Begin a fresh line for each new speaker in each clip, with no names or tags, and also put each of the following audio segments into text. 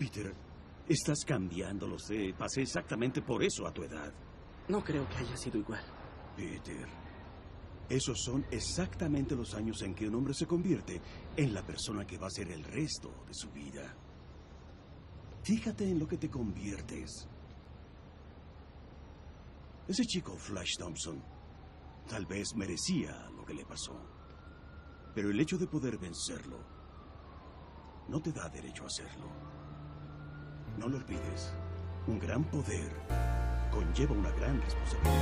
Peter, estás cambiando, lo sé. Pasé exactamente por eso a tu edad.
No creo que haya sido igual.
Peter, esos son exactamente los años en que un hombre se convierte en la persona que va a ser el resto de su vida. Fíjate en lo que te conviertes. Ese chico, Flash Thompson, tal vez merecía lo que le pasó. Pero el hecho de poder vencerlo no te da derecho a hacerlo. No lo olvides. Un gran poder conlleva una gran responsabilidad.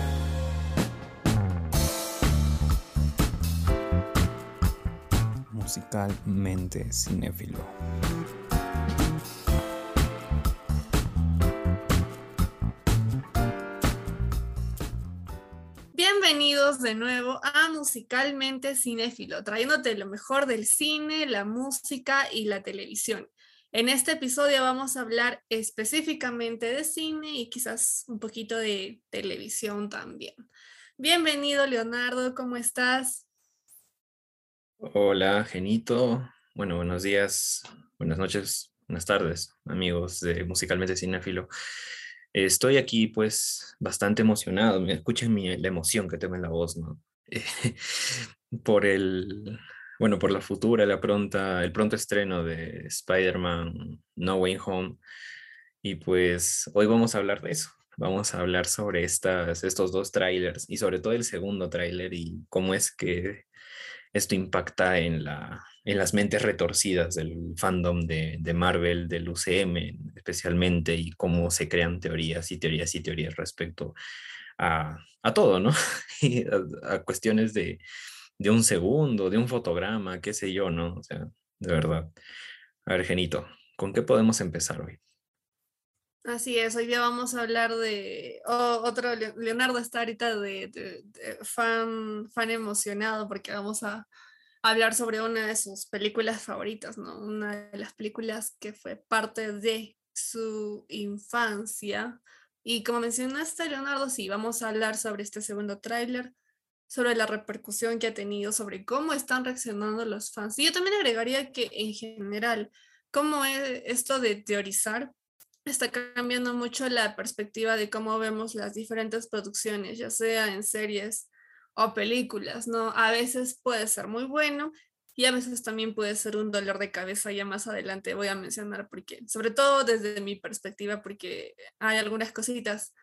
Musicalmente cinéfilo.
Bienvenidos de nuevo a Musicalmente Cinéfilo, trayéndote lo mejor del cine, la música y la televisión. En este episodio vamos a hablar específicamente de cine y quizás un poquito de televisión también. Bienvenido, Leonardo, ¿cómo estás?
Hola, Genito. Bueno, buenos días, buenas noches, buenas tardes, amigos de Musicalmente Cinéfilo. Estoy aquí pues bastante emocionado, escuchen la emoción que tengo en la voz, ¿no? por el, bueno, por la futura, la pronta, el pronto estreno de Spider-Man No Way Home. Y pues hoy vamos a hablar de eso. Vamos a hablar sobre estas, estos dos trailers y sobre todo el segundo tráiler y cómo es que esto impacta en, la, en las mentes retorcidas del fandom de, de, Marvel, del UCM especialmente, y cómo se crean teorías y teorías y teorías respecto a, a todo, ¿no? a, a, cuestiones de, de un segundo, de un fotograma, qué sé yo, ¿no? O sea, de verdad. A ver, Genito, ¿con qué podemos empezar hoy?
Así es, hoy día vamos a hablar de oh, otro, Leonardo está ahorita de, de, fan, fan emocionado porque vamos a hablar sobre una de sus películas favoritas, ¿no? Una de las películas que fue parte de su infancia. Y como mencionaste, Leonardo, sí, vamos a hablar sobre este segundo tráiler, sobre la repercusión que ha tenido, sobre cómo están reaccionando los fans. Y yo también agregaría que en general, cómo es esto de teorizar está cambiando mucho la perspectiva de cómo vemos las diferentes producciones, ya sea en series o películas, ¿no? A veces puede ser muy bueno y a veces también puede ser un dolor de cabeza, ya más adelante voy a mencionar porque, sobre todo desde mi perspectiva, porque hay algunas cositas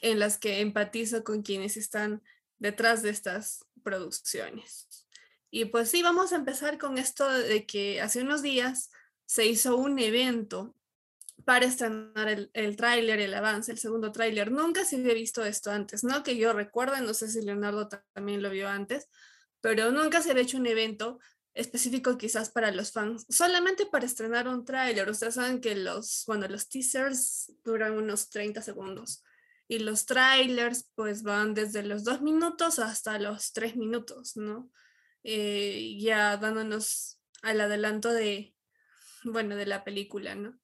en las que empatizo con quienes están detrás de estas producciones. Y pues sí, vamos a empezar con esto de que hace unos días se hizo un evento para estrenar el, el tráiler, el avance, el segundo tráiler. Nunca se había visto esto antes, ¿no? Que yo recuerdo, no sé si Leonardo también lo vio antes, pero nunca se había hecho un evento específico quizás para los fans, solamente para estrenar un tráiler. Ustedes saben que los, bueno, los teasers duran unos 30 segundos y los trailers pues van desde los dos minutos hasta los tres minutos, ¿no? Eh, ya dándonos al adelanto de, bueno, de la película, ¿no?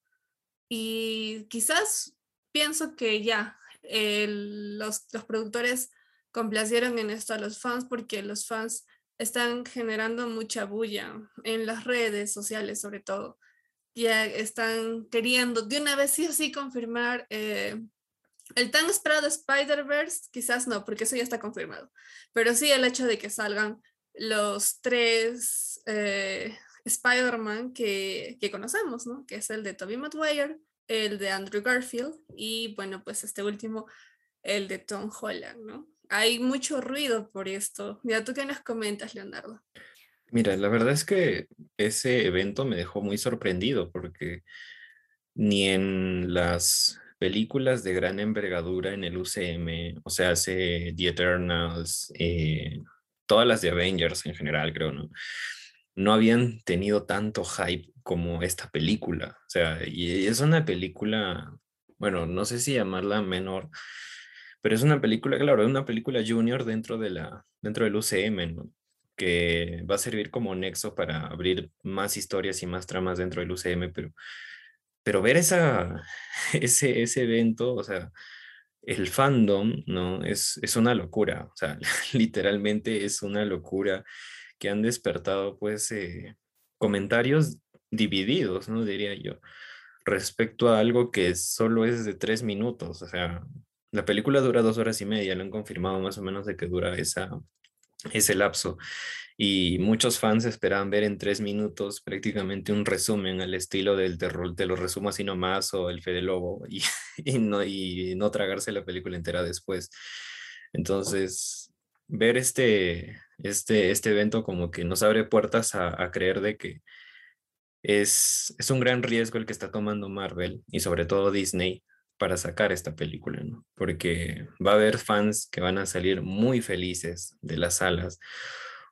Y quizás pienso que ya los, los productores complacieron en esto a los fans porque los fans están generando mucha bulla en las redes sociales sobre todo. Ya están queriendo de una vez sí o sí confirmar eh, el tan esperado Spider-Verse, quizás no, porque eso ya está confirmado, pero sí el hecho de que salgan los tres eh, Spider-Man que, que, conocemos, ¿no? Que es el de Tobey Maguire, el de Andrew Garfield y bueno, pues este último, el de Tom Holland, ¿no? Hay mucho ruido por esto. Ya tú qué nos comentas, Leonardo.
Mira, la verdad es que ese evento me dejó muy sorprendido porque ni en las películas de gran envergadura en el UCM, o sea, hace The Eternals, eh, todas las de Avengers en general, creo, ¿no? no habían tenido tanto hype como esta película. O sea, y es una película, bueno, no sé si llamarla menor, pero es una película, claro, es una película junior dentro, de la, dentro del UCM, ¿no? que va a servir como nexo para abrir más historias y más tramas dentro del UCM, pero, pero ver esa, ese, ese evento, o sea, el fandom, ¿no? Es, es una locura, o sea, literalmente es una locura que han despertado pues eh, comentarios divididos, ¿no? Diría yo. respecto a algo que solo es de tres minutos. O sea, la película dura dos horas y media, lo han confirmado más o menos de que dura esa, ese lapso. Y muchos fans esperaban ver en tres minutos prácticamente un resumen al estilo del terror, te lo resumo así nomás, o el Fede Lobo, y, y, no, y no tragarse la película entera después. Entonces, ver este, este, este evento como que nos abre puertas a, a creer de que es, es un gran riesgo el que está tomando Marvel y sobre todo Disney para sacar esta película, ¿no? Porque va a haber fans que van a salir muy felices de las salas,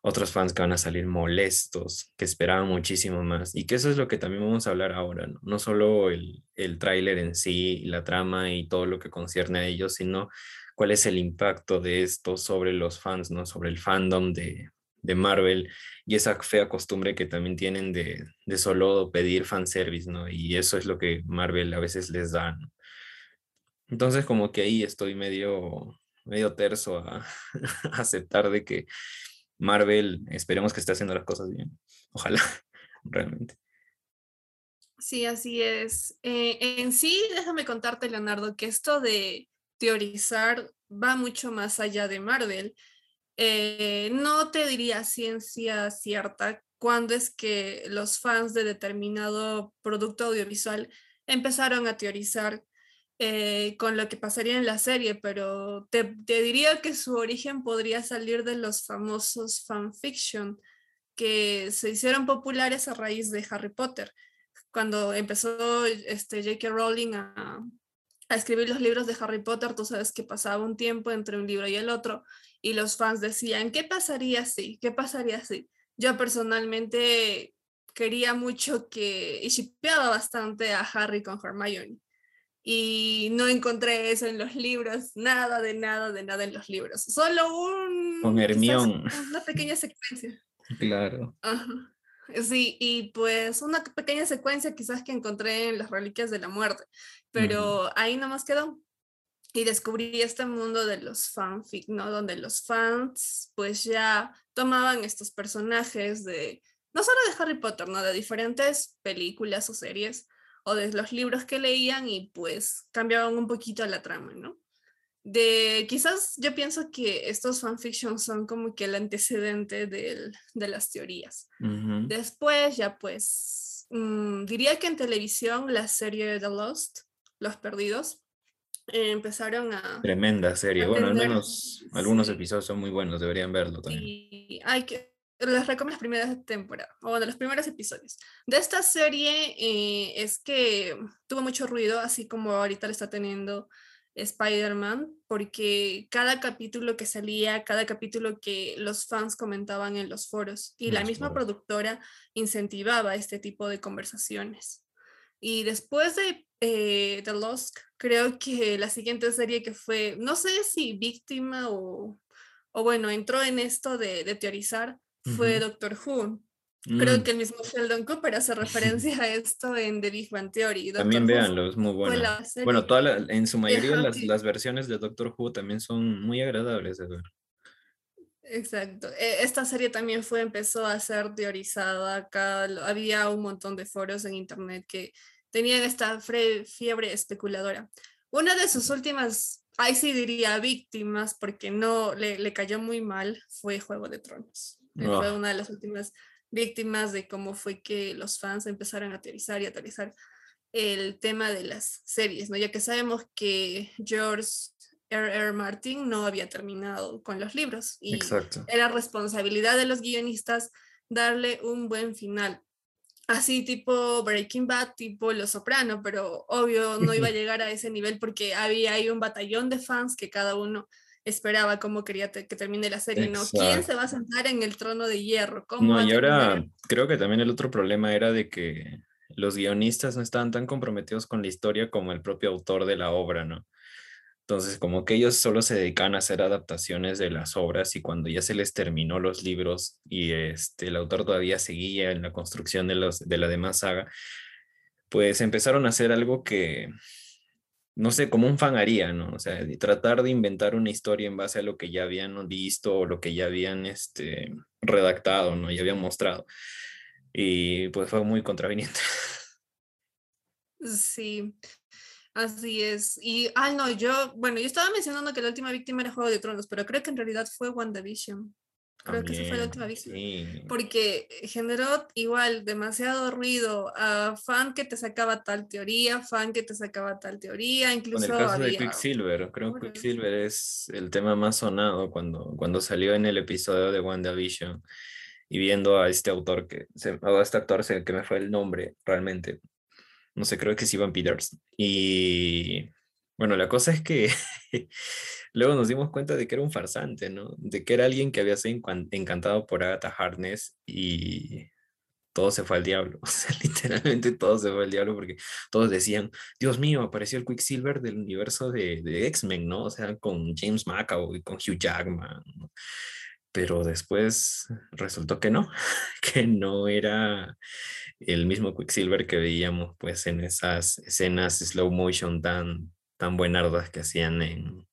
otros fans que van a salir molestos, que esperaban muchísimo más, y que eso es lo que también vamos a hablar ahora, ¿no? No solo el, el tráiler en sí, la trama y todo lo que concierne a ellos, sino cuál es el impacto de esto sobre los fans, ¿no? Sobre el fandom de, de Marvel y esa fea costumbre que también tienen de, de solo pedir fanservice, ¿no? Y eso es lo que Marvel a veces les da, ¿no? Entonces como que ahí estoy medio, medio terso a, aceptar de que Marvel, esperemos que esté haciendo las cosas bien. Ojalá, realmente.
Sí, así es. Eh, en sí, déjame contarte, Leonardo, que esto de teorizar va mucho más allá de Marvel. Eh, no te diría ciencia cierta cuándo es que los fans de determinado producto audiovisual empezaron a teorizar eh, con lo que pasaría en la serie, pero te, diría que su origen podría salir de los famosos fanfiction que se hicieron populares a raíz de Harry Potter. Cuando empezó este, J.K. Rowling a, a escribir los libros de Harry Potter, tú sabes que pasaba un tiempo entre un libro y el otro y los fans decían, ¿qué pasaría si? ¿Qué pasaría si? Yo personalmente quería mucho que, y shipeaba bastante a Harry con Hermione y no encontré eso en los libros, nada de nada de nada en los libros, solo un...
Con Hermión.
Una pequeña secuencia.
Claro.
Ajá. Sí, y pues una pequeña secuencia quizás que encontré en las Reliquias de la Muerte, pero uh -huh. ahí nomás quedó. Y descubrí este mundo de los fanfic, ¿no? Donde los fans pues ya tomaban estos personajes de, no solo de Harry Potter, ¿no? De diferentes películas o series o de los libros que leían y pues cambiaban un poquito la trama, ¿no? De quizás yo pienso que estos fanfictions son como que el antecedente del, de las teorías. Uh -huh. Después ya pues mmm, diría que en televisión la serie The Lost, Los Perdidos, eh, empezaron a...
Tremenda serie, a bueno, al menos algunos sí. episodios son muy buenos, deberían verlo también.
Y hay que, les recomiendo las primeras temporadas, o bueno, los primeros episodios. De esta serie eh, es que tuvo mucho ruido, así como ahorita le está teniendo Spider-Man, porque cada capítulo que salía, cada capítulo que los fans comentaban en los foros y la misma productora incentivaba este tipo de conversaciones. Y después de eh, The Lost, creo que la siguiente serie que fue, no sé si víctima o, o bueno, entró en esto de, de teorizar, fue uh -huh. Doctor Who. Creo mm. que el mismo Sheldon Cooper hace referencia a esto en The Big Bang Theory.
Doctor también véanlo, es muy bueno. Bueno, toda la, en su mayoría las, las, versiones de Doctor Who también son muy agradables de ver.
Exacto. E, esta serie también fue, empezó a ser teorizada. Acá había un montón de foros en internet que tenían esta fiebre especuladora. Una de sus últimas, ahí sí diría víctimas, porque no le, le cayó muy mal, fue Juego de Tronos. Oh. Fue una de las últimas víctimas de cómo fue que los fans empezaron a teorizar y a teorizar el tema de las series, ¿no? Ya que sabemos que George R. R. Martin no había terminado con los libros y
Exacto.
era responsabilidad de los guionistas darle un buen final. Así tipo Breaking Bad, tipo Los Soprano, pero obvio no iba a llegar a ese nivel porque había ahí un batallón de fans que cada uno esperaba cómo quería que termine la serie, Exacto. ¿no? ¿Quién se va a sentar en el trono de hierro? ¿Cómo
no, y ahora creo que también el otro problema era de que los guionistas no estaban tan comprometidos con la historia como el propio autor de la obra, ¿no? Entonces, como que ellos solo se dedican a hacer adaptaciones de las obras y cuando ya se les terminó los libros y este, el autor todavía seguía en la construcción de, los, de la demás saga, pues empezaron a hacer algo que, no sé, como un fan haría, ¿no? O sea, tratar de inventar una historia en base a lo que ya habían visto o lo que ya habían este, redactado, ¿no? Ya habían mostrado. Y pues fue muy contraveniente.
Sí, así es. Y, ah, no, yo, bueno, yo estaba mencionando que la última víctima era Juego de Tronos, pero creo que en realidad fue WandaVision. Creo que esa fue la última víctima. Porque generó igual demasiado ruido a fan que te sacaba tal teoría, fan que te sacaba tal teoría, incluso.
Con el caso de Quicksilver, creo que Quicksilver es el tema más sonado cuando, cuando salió en el episodio de WandaVision y viendo a este autor que, a este actor que me fue el nombre realmente, no sé, creo que es Ivan Peters. Y bueno, la cosa es que luego nos dimos cuenta de que era un farsante, ¿no? De que era alguien que había sido encantado por Agatha Harkness y todo se fue al diablo. O sea, literalmente todo se fue al diablo porque todos decían, Dios mío, apareció el Quicksilver del universo de, de X-Men, ¿no? O sea, con James McAvoy, con Hugh Jackman. Pero después resultó que no, que no era el mismo Quicksilver que veíamos pues en esas escenas slow motion tan, tan buenardas que hacían en,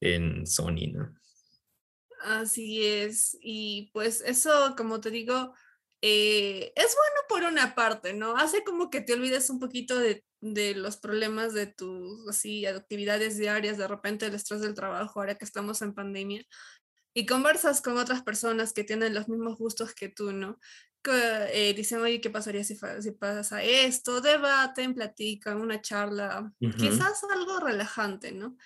en Sony, ¿no?
Así es, y pues eso, como te digo, eh, es bueno por una parte, ¿no? Hace como que te olvides un poquito de, de, los problemas de tus así, actividades diarias, de repente el estrés del trabajo, ahora que estamos en pandemia, y conversas con otras personas que tienen los mismos gustos que tú, ¿no? Que, eh, dicen, oye, ¿qué pasaría si, si, pasa esto? Debaten, platican, una charla, quizás algo relajante, ¿no?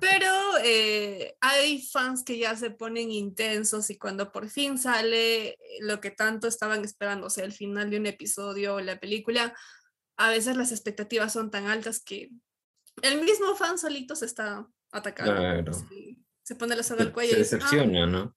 Pero eh, hay fans que ya se ponen intensos y cuando por fin sale lo que tanto estaban esperando, o sea, el final de un episodio o la película, a veces las expectativas son tan altas que el mismo fan solito se está atacando. Claro se pone la soga al cuello.
Se decepciona, ¿no?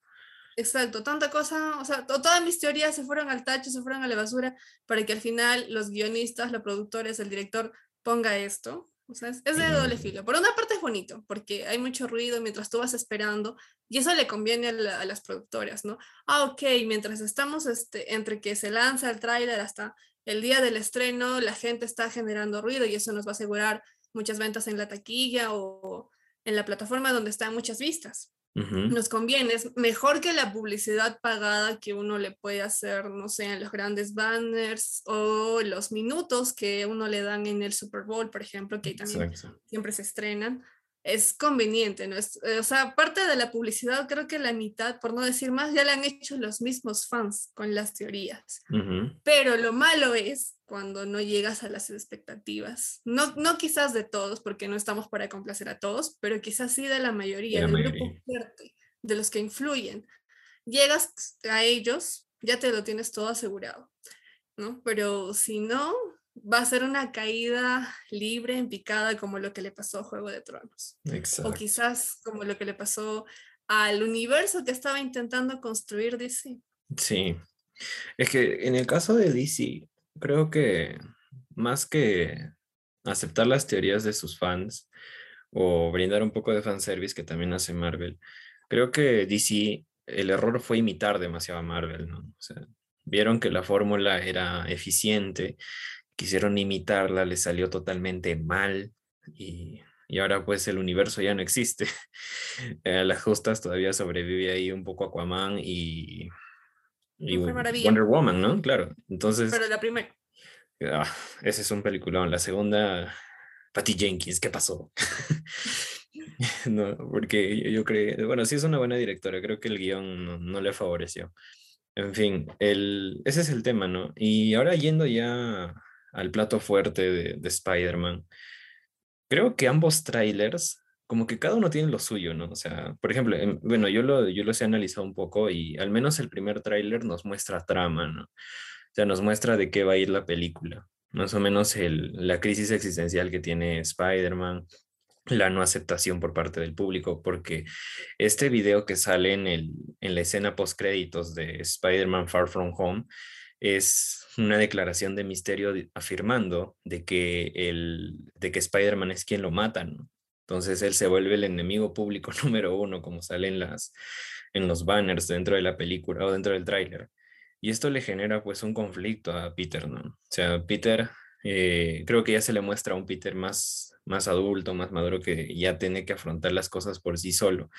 Exacto, tanta cosa, o sea, todas mis teorías se fueron al tacho, se fueron a la basura, para que al final los guionistas, los productores, el director ponga esto. O sea, es, de doble filo. Por una parte es bonito, porque hay mucho ruido mientras tú vas esperando, y eso le conviene a, las productoras, ¿no? Ah, ok, mientras estamos este, entre que se lanza el tráiler hasta el día del estreno, la gente está generando ruido y eso nos va a asegurar muchas ventas en la taquilla o en la plataforma donde están muchas vistas. Nos conviene, es mejor que la publicidad pagada que uno le puede hacer, no sé, en los grandes banners o los minutos que uno le dan en el Super Bowl, por ejemplo, que también siempre se estrenan es conveniente, ¿no? Es, eh, o sea, parte de la publicidad, creo que la mitad, por no decir más, ya la han hecho los mismos fans con las teorías. Pero lo malo es cuando no llegas a las expectativas. No, no quizás de todos, porque no estamos para complacer a todos, pero quizás sí de la mayoría, del grupo fuerte, de los que influyen. Llegas a ellos, ya te lo tienes todo asegurado, ¿no? Pero si no, va a ser una caída libre, en picada, como lo que le pasó a Juego de Tronos. O quizás como lo que le pasó al universo que estaba intentando construir DC.
Sí. Es que en el caso de DC, creo que más que aceptar las teorías de sus fans o brindar un poco de fanservice que también hace Marvel, creo que DC, el error fue imitar demasiado a Marvel, ¿no? O sea, vieron que la fórmula era eficiente quisieron imitarla, le salió totalmente mal y, y ahora pues el universo ya no existe. A las justas todavía sobrevive ahí un poco Aquaman y, y Wonder Woman, ¿no? Claro, entonces...
Pero la primera.
Ah, ese es un peliculón. La segunda, Patty Jenkins, ¿qué pasó? no, porque yo, creo, bueno, sí es una buena directora, creo que el guion no, no le favoreció. En fin, el, ese es el tema, ¿no? Y ahora yendo ya al plato fuerte de, Spider-Man. Creo que ambos trailers, como que cada uno tiene lo suyo, ¿no? O sea, por ejemplo, em, bueno, yo, lo, yo los he analizado un poco y al menos el primer tráiler nos muestra trama, ¿no? O sea, nos muestra de qué va a ir la película. Más o menos el, la crisis existencial que tiene Spider-Man, la no aceptación por parte del público, porque este video que sale en, el, en la escena post créditos de Spider-Man Far From Home es una declaración de misterio afirmando de que, el, de que Spider-Man es quien lo mata, ¿no? Entonces él se vuelve el enemigo público número uno, como sale en, las, en los banners dentro de la película o dentro del tráiler. Y esto le genera pues un conflicto a Peter, ¿no? O sea, Peter, eh, creo que ya se le muestra a un Peter más, más adulto, más maduro, que ya tiene que afrontar las cosas por sí solo.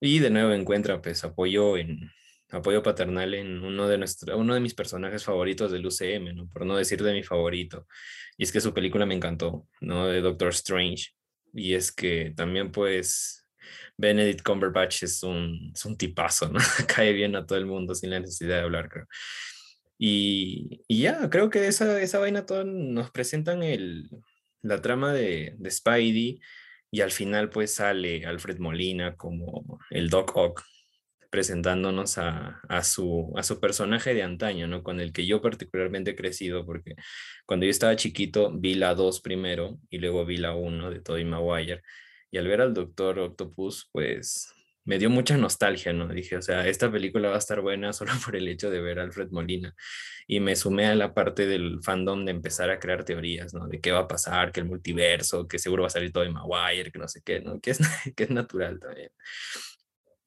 Y de nuevo encuentra pues apoyo en, apoyo paternal en uno de, nuestro, uno de mis personajes favoritos del UCM, ¿no? por no decir de mi favorito. Y es que su película me encantó, ¿no? De Doctor Strange. Y es que también pues Benedict Cumberbatch es un, es un tipazo, ¿no? Cae bien a todo el mundo sin la necesidad de hablar, creo. Y, y ya, creo que esa, esa vaina toda nos presentan el, la trama de, de Spidey y al final pues sale Alfred Molina como el Doc Ock presentándonos a, su, a su personaje de antaño, ¿no? Con el que yo particularmente he crecido, porque cuando yo estaba chiquito vi la 2 primero y luego vi la 1 de Tobey Maguire. Y al ver al Doctor Octopus, pues me dio mucha nostalgia, ¿no? Dije, o sea, esta película va a estar buena solo por el hecho de ver Alfred Molina. Y me sumé a la parte del fandom de empezar a crear teorías, ¿no? De qué va a pasar, que el multiverso, que seguro va a salir todo de Maguire, que no sé qué, ¿no? Que es, que es natural también.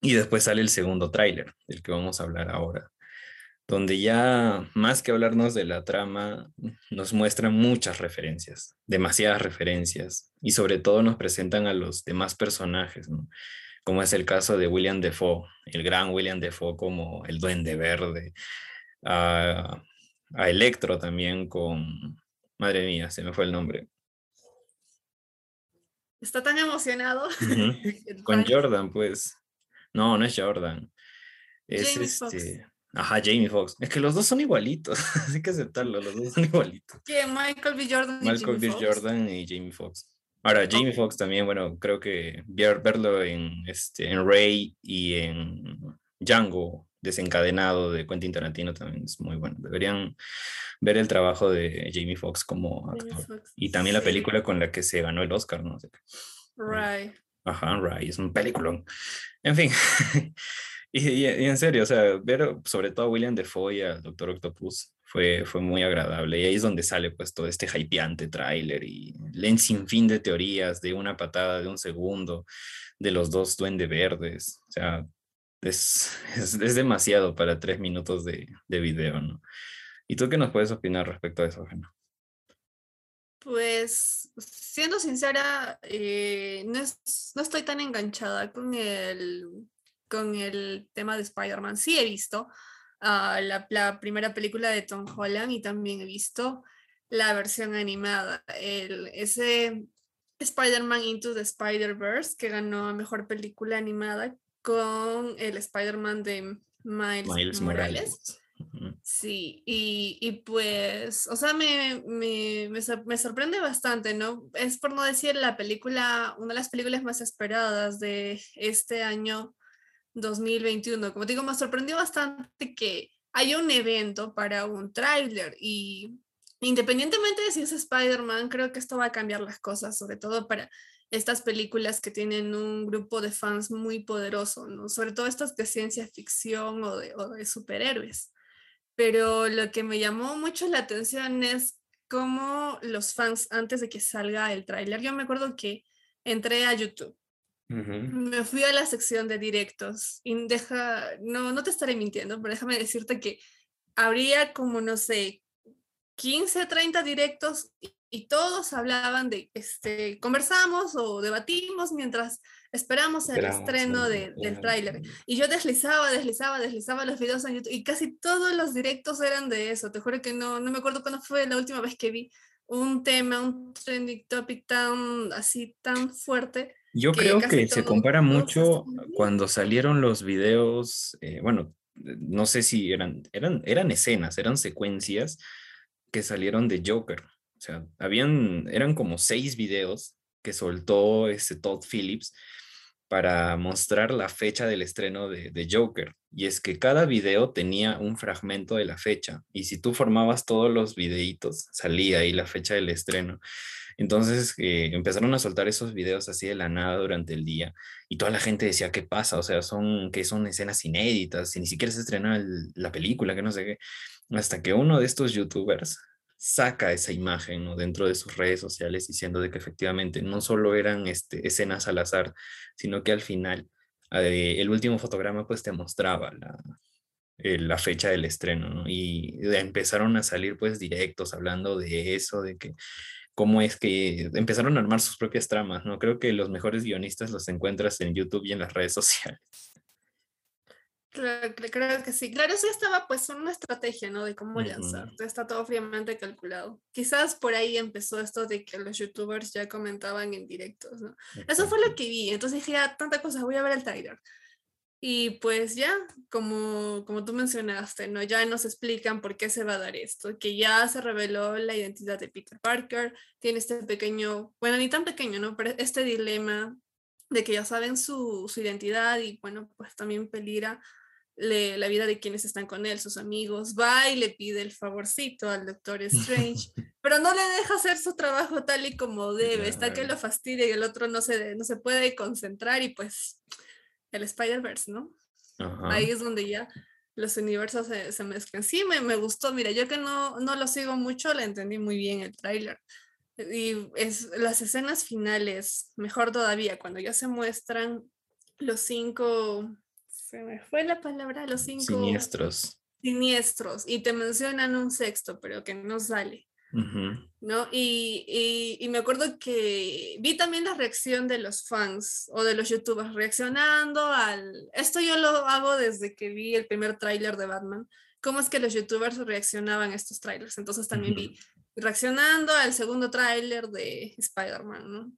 Y después sale el segundo tráiler, del que vamos a hablar ahora, donde ya más que hablarnos de la trama, nos muestran muchas referencias, demasiadas referencias, y sobre todo nos presentan a los demás personajes, ¿no? como es el caso de William Defoe, el gran William Defoe como el Duende Verde, a, a Electro también con, madre mía, se me fue el nombre.
Está tan emocionado.
Uh -huh. con Jordan, pues. No, no es Jordan. Es
Jamie
este. Ajá, Jamie Foxx. Es que los dos son igualitos. Hay que aceptarlo, los dos son igualitos.
Que Michael B. Jordan
Michael B. Jordan y Jamie Foxx. Ahora, Jamie Foxx también, bueno, creo que ver- verlo en, este, en Ray y en Django desencadenado de Quentin Tarantino también es muy bueno. Deberían ver el trabajo de Jamie Foxx como actor. Y también la película con la que se ganó el Oscar, ¿no?
Right.
Ajá, Ray, es un peliculón. En fin, y, y- y en serio, o sea, ver sobre todo a William Defoe y al Doctor Octopus fue, fue muy agradable. Y ahí es donde sale pues todo este hypeante tráiler y leen sin fin de teorías de una patada de un segundo, de los dos duende verdes. O sea, es, es, es demasiado para tres minutos de, de video, ¿no? ¿Y tú qué nos puedes opinar respecto a eso, Jena?
Pues, siendo sincera, eh, no, es- no estoy tan enganchada con el, con el tema de Spider-Man. Sí he visto ah, la, la primera película de Tom Holland y también he visto la versión animada, el, ese Spider-Man Into the Spider-Verse que ganó a Mejor Película Animada con el Spider-Man de Miles,
Miles
Morales.
Morales.
Sí, y, y pues, o sea, me, me, me, sor- me sorprende bastante, ¿no? Es por no decir la película, una de las películas más esperadas de este año 2021. Como te digo, me sorprendió bastante que haya un evento para un tráiler y independientemente de si es Spider-Man, creo que esto va a cambiar las cosas, sobre todo para estas películas que tienen un grupo de fans muy poderoso, ¿no? Sobre todo estas de ciencia ficción o de, o de superhéroes pero lo que me llamó mucho la atención es cómo los fans, antes de que salga el tráiler, yo me acuerdo que entré a YouTube, me fui a la sección de directos y deja, no, no te estaré mintiendo, pero déjame decirte que habría como, no sé, 15, 30 directos y, y todos hablaban de, este, conversamos o debatimos mientras esperamos el
Esperamos
estreno
el-
de- del
el-
tráiler. Y yo deslizaba, deslizaba, deslizaba los videos en YouTube y casi todos los directos eran de eso. Te juro que no, no me acuerdo cuándo fue la última vez que vi un tema, un trending topic tan así, tan fuerte.
Yo
que
creo que se compara mucho cuando salieron los videos, eh, bueno, no sé si eran, eran, eran escenas, eran secuencias que salieron de Joker. O sea, habían, eran como seis videos que soltó este Todd Phillips para mostrar la fecha del estreno de, de Joker. Y es que cada video tenía un fragmento de la fecha. Y si tú formabas todos los videitos, salía ahí la fecha del estreno. Entonces eh, empezaron a soltar esos videos así de la nada durante el día y toda la gente decía, ¿qué pasa? O sea, son que son escenas inéditas, y ni siquiera se estrena la película, que no sé qué. Hasta que uno de estos youtubers saca esa imagen dentro de sus redes sociales diciendo de que efectivamente no solo eran este, escenas al azar, sino que al final eh, el último fotograma pues te mostraba la, eh, fecha del estreno, ¿no? Y empezaron a salir pues directos hablando de eso, de que cómo es que empezaron a armar sus propias tramas, ¿no? Creo que los mejores guionistas los encuentras en YouTube y en las redes sociales.
Claro, creo que sí. Claro, eso estaba pues una estrategia, ¿no? De cómo lanzar. Está todo fríamente calculado. Quizás por ahí empezó esto de que los youtubers ya comentaban en directos, ¿no? Eso fue lo que vi. Entonces dije, ya, tanta cosa, voy a ver el trailer. Y pues ya, como, como tú mencionaste, ¿no? Ya nos explican por qué se va a dar esto, que ya se reveló la identidad de Peter Parker, tiene este pequeño, bueno, ni tan pequeño, ¿no? Pero este dilema de que ya saben su, su identidad y bueno, pues también peligra la vida de quienes están con él, sus amigos, va y le pide el favorcito al Doctor Strange, pero no le deja hacer su trabajo tal y como debe, está que lo fastidia y el otro no se, no se puede concentrar y pues el Spider-Verse, ¿no? Ahí es donde ya los universos se, se mezclan. Sí, me, me, gustó, mira, yo que no, no lo sigo mucho, le entendí muy bien el tráiler. Y es las escenas finales, mejor todavía, cuando ya se muestran los cinco se me fue la palabra, los cinco.
Siniestros.
Siniestros. Y te mencionan un sexto, pero que no sale. ¿No? Y, y, me acuerdo que vi también la reacción de los fans o de los youtubers reaccionando al... Esto yo lo hago desde que vi el primer tráiler de Batman. ¿Cómo es que los youtubers reaccionaban a estos trailers? Entonces también vi reaccionando al segundo tráiler de Spider-Man, ¿no?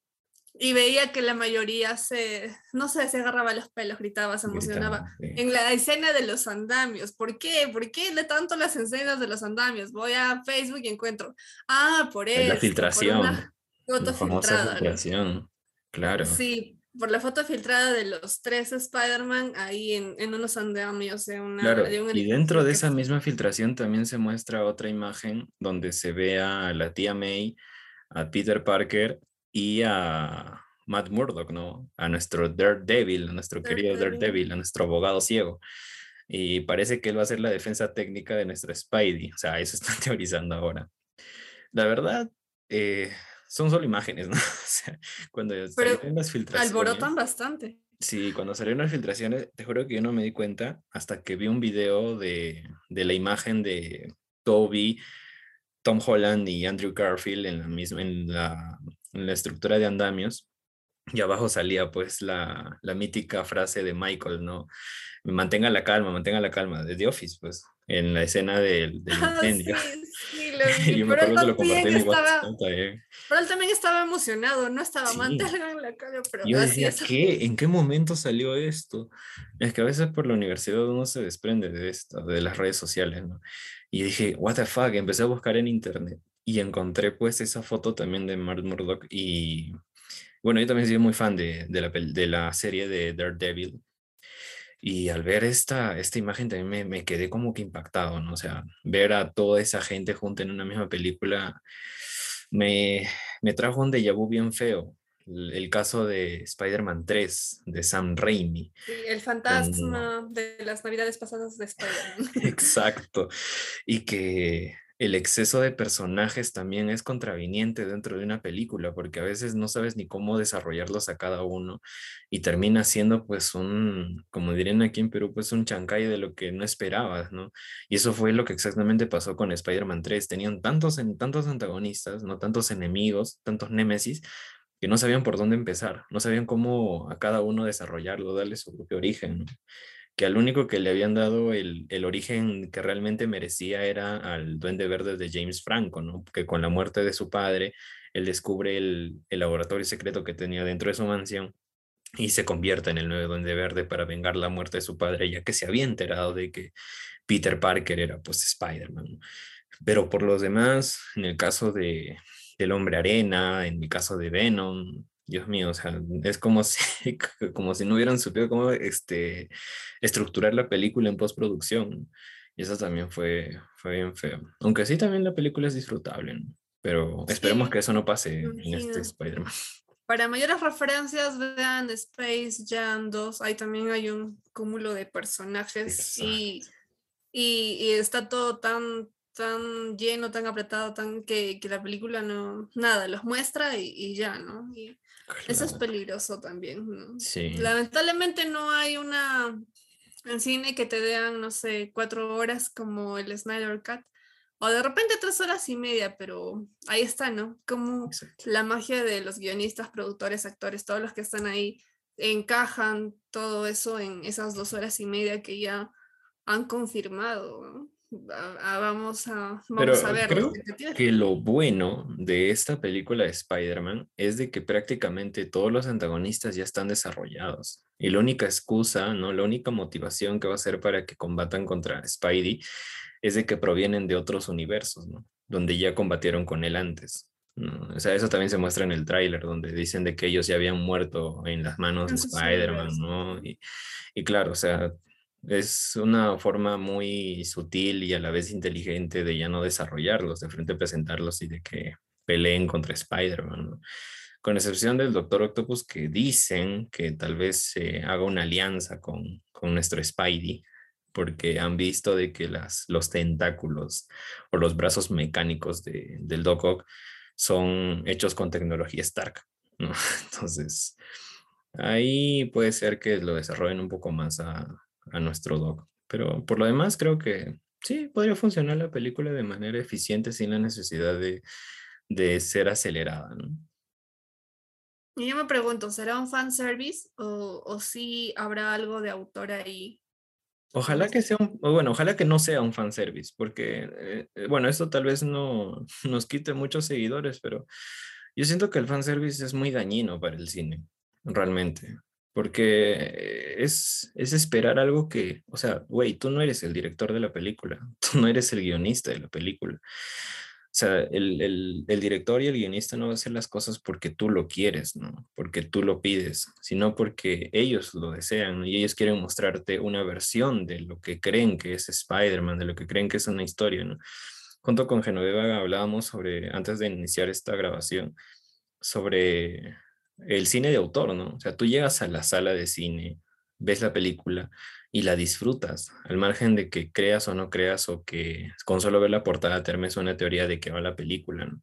Y veía que la mayoría se, no sé, se agarraba los pelos, gritaba, se emocionaba. En la escena de los andamios, ¿por qué? ¿Por qué de tanto las escenas de los andamios? Voy a Facebook y encuentro, ah, por eso.
La filtración. foto filtrada. filtración, claro.
Sí, por la foto filtrada de los tres Spider-Man ahí en, en, unos andamios de una...
Claro, y dentro de esa misma filtración también se muestra otra imagen donde se ve a la tía May, a Peter Parker y a Matt Murdock, ¿no? A nuestro Daredevil, a nuestro querido Daredevil, a nuestro abogado ciego. Y parece que él va a ser la defensa técnica de nuestro Spidey. O sea, eso están teorizando ahora. La verdad, eh, son solo imágenes, ¿no? O sea, cuando salieron las filtraciones.
Alborotan bastante.
Sí, cuando salieron las filtraciones, te juro que yo no me di cuenta hasta que vi un video de, de la imagen de Toby, Tom Holland y Andrew Garfield en la misma, en la en la estructura de andamios, y abajo salía pues la, la mítica frase de Michael, ¿no? Mantenga la calma, mantenga la calma, de The Office, pues, en la escena del, del
ah, incendio. Sí, lo vi. Yo me acuerdo que lo compartí en estaba, Pero él también estaba emocionado, no estaba sí. en la calma, pero
Yo decía, ¿qué? ¿En qué momento salió esto? Es que a veces por la universidad uno se desprende de esto, de las redes sociales, ¿no? Y dije, what the fuck, empecé a buscar en internet y encontré pues esa foto también de Mark Murdock y bueno, yo también soy muy fan de, de, la, de la serie de Daredevil y al ver esta, esta imagen también me, me, quedé como que impactado, ¿no? O sea, ver a toda esa gente junta en una misma película me, me trajo un déjà vu bien feo. El, el caso de Spider-Man 3, de Sam Raimi.
Sí, el fantasma de las navidades pasadas de Spider-Man.
Exacto. Y que el exceso de personajes también es contraviniente dentro de una película, porque a veces no sabes ni cómo desarrollarlos a cada uno y termina siendo pues un, como dirían aquí en Perú, pues un chancay de lo que no esperabas, ¿no? Y eso fue lo que exactamente pasó con Spider-Man 3. Tenían tantos, tantos antagonistas, no tantos enemigos, tantos némesis, que no sabían por dónde empezar, no sabían cómo a cada uno desarrollarlo, darle su propio origen. ¿no? Que al único que le habían dado el, el, origen que realmente merecía era al Duende Verde de James Franco, ¿no? que con la muerte de su padre, él descubre el, el laboratorio secreto que tenía dentro de su mansión y se convierte en el nuevo Duende Verde para vengar la muerte de su padre, ya que se había enterado de que Peter Parker era pues Spider-Man. Pero por los demás, en el caso de, del hombre arena, en mi caso de Venom, Dios mío, o sea, es como si, como si no hubieran supido cómo este, estructurar la película en postproducción. Y eso también fue, fue bien feo. Aunque sí, también la película es disfrutable, ¿no? pero esperemos que eso no pase en este Spider-Man.
Para mayores referencias, vean Space Jam 2. Ahí también hay un cúmulo de personajes y, y, y, está todo tan, tan lleno, tan apretado, tan que, que la película no, nada, los muestra y, y ya, ¿no? Y, eso es peligroso también. ¿no?
Sí.
Lamentablemente no hay una en cine que te den, no sé, cuatro horas como el Snyder Cut. O de repente tres horas y media, pero ahí está, ¿no? Como Exacto. la magia de los guionistas, productores, actores, todos los que están ahí encajan todo eso en esas dos horas y media que ya han confirmado. Vamos a, vamos a ver.
Creo que lo bueno de esta película de Spider-Man es de que prácticamente todos los antagonistas ya están desarrollados. Y la única excusa, ¿no? La única motivación que va a ser para que combatan contra Spidey es de que provienen de otros universos, ¿no? Donde ya combatieron con él antes. O sea, eso también se muestra en el tráiler, donde dicen de que ellos ya habían muerto en las manos de Spider-Man, ¿no? Y, y, claro, o sea, es una forma muy sutil y a la vez inteligente de ya no desarrollarlos, de frente presentarlos y de que peleen contra Spider-Man. Con excepción del Doctor Octopus que dicen que tal vez se haga una alianza con, con nuestro Spidey, porque han visto de que las, los tentáculos o los brazos mecánicos de, del Doc Ock son hechos con tecnología Stark. Entonces, ahí puede ser que lo desarrollen un poco más a, a nuestro Doc. Pero por lo demás, creo que sí, podría funcionar la película de manera eficiente sin la necesidad de, de ser acelerada. ¿no?
Y yo me pregunto, ¿será un fanservice o, o sí habrá algo de autor ahí
Ojalá que sea un, bueno, ojalá que no sea un fanservice, porque, eh, bueno, esto tal vez no nos quite muchos seguidores, pero yo siento que el fanservice es muy dañino para el cine, realmente, porque es, es esperar algo que, o sea, güey, tú no eres el director de la película, tú no eres el guionista de la película. O sea, el, director y el guionista no van a hacer las cosas porque tú lo quieres, ¿no? Porque tú lo pides, sino porque ellos lo desean y ellos quieren mostrarte una versión de lo que creen que es Spider-Man, de lo que creen que es una historia, ¿no? Junto con Genoveva hablábamos sobre, antes de iniciar esta grabación, sobre el cine de autor, ¿no? O sea, tú llegas a la sala de cine, ves la película y la disfrutas, al margen de que creas o no creas o que con solo ver la portada te armes una teoría de que va la película, ¿no?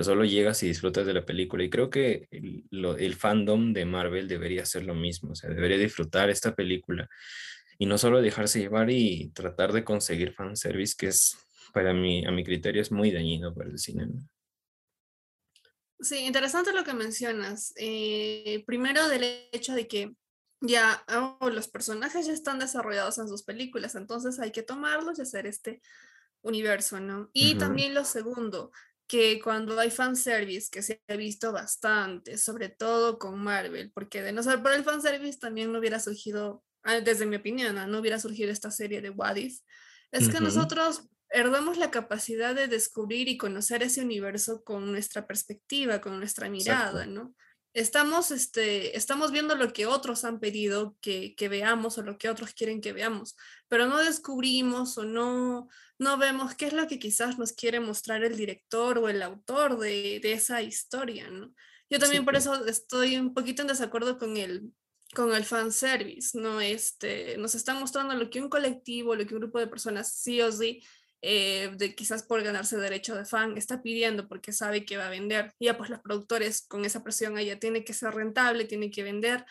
Solo llegas y disfrutas de la película y creo que el, el fandom de Marvel debería hacer lo mismo, o sea, debería disfrutar esta película y no solo dejarse llevar y tratar de conseguir fanservice, que es para mí, a mi criterio, es muy dañino para el cine.
Sí, interesante lo que mencionas. Eh, primero del hecho de que ya oh, los personajes ya están desarrollados en sus películas, entonces hay que tomarlos y hacer este universo, ¿no? Y también lo segundo, que cuando hay fanservice, que se ha visto bastante, sobre todo con Marvel, porque de no ser por el fanservice también no hubiera surgido, ah, desde mi opinión, no hubiera surgido esta serie de What If, es que nosotros perdemos la capacidad de descubrir y conocer ese universo con nuestra perspectiva, con nuestra mirada, ¿no? estamos, este, estamos viendo lo que otros han pedido que, que, veamos o lo que otros quieren que veamos, pero no descubrimos o no, no vemos qué es lo que quizás nos quiere mostrar el director o el autor de, de esa historia, ¿no? Yo también por eso estoy un poquito en desacuerdo con el, con el fanservice, ¿no? Este, nos están mostrando lo que un colectivo, lo que un grupo de personas sí o sí eh, de quizás por ganarse derecho de fan, está pidiendo porque sabe que va a vender. Y ya pues los productores con esa presión allá tiene que ser rentable, tiene que vender,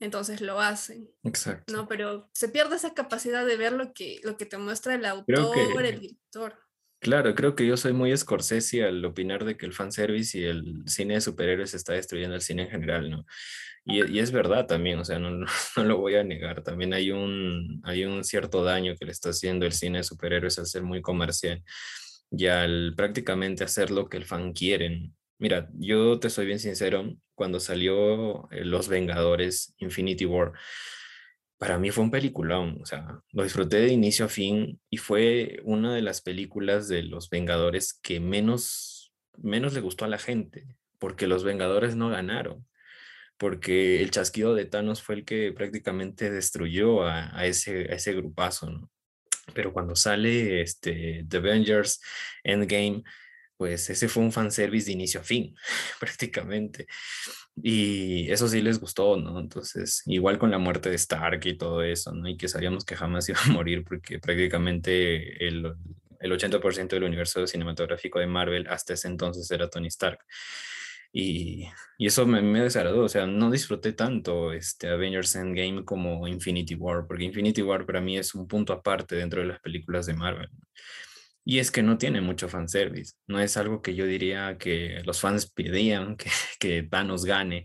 entonces lo hacen.
Exacto.
¿no? Pero se pierde esa capacidad de ver lo que, lo que te muestra el autor, el director.
Claro, creo que yo soy muy Scorsese al opinar de que el fanservice y el cine de superhéroes está destruyendo el cine en general, ¿no? Y, es verdad también, o sea, no, no, lo voy a negar. También hay un, hay un cierto daño que le está haciendo el cine de superhéroes al ser muy comercial y al prácticamente hacer lo que el fan quiere. Mira, yo te soy bien sincero, cuando salió eh, Los Vengadores Infinity War, para mí fue un peliculón, o sea, lo disfruté de inicio a fin y fue una de las películas de Los Vengadores que menos, menos le gustó a la gente, porque Los Vengadores no ganaron porque el chasquido de Thanos fue el que prácticamente destruyó a, ese, ese grupazo, ¿no? Pero cuando sale este, The Avengers Endgame, pues ese fue un fanservice de inicio a fin, prácticamente. Y eso sí les gustó, ¿no? Entonces, igual con la muerte de Stark y todo eso, ¿no? Y que sabíamos que jamás iba a morir porque prácticamente el, el 80% del universo cinematográfico de Marvel hasta ese entonces era Tony Stark. Y, y eso me, me, desagradó, o sea, no disfruté tanto este Avengers Endgame como Infinity War, porque Infinity War para mí es un punto aparte dentro de las películas de Marvel. Y es que no tiene mucho fanservice, no es algo que yo diría que los fans pedían que, que Thanos gane.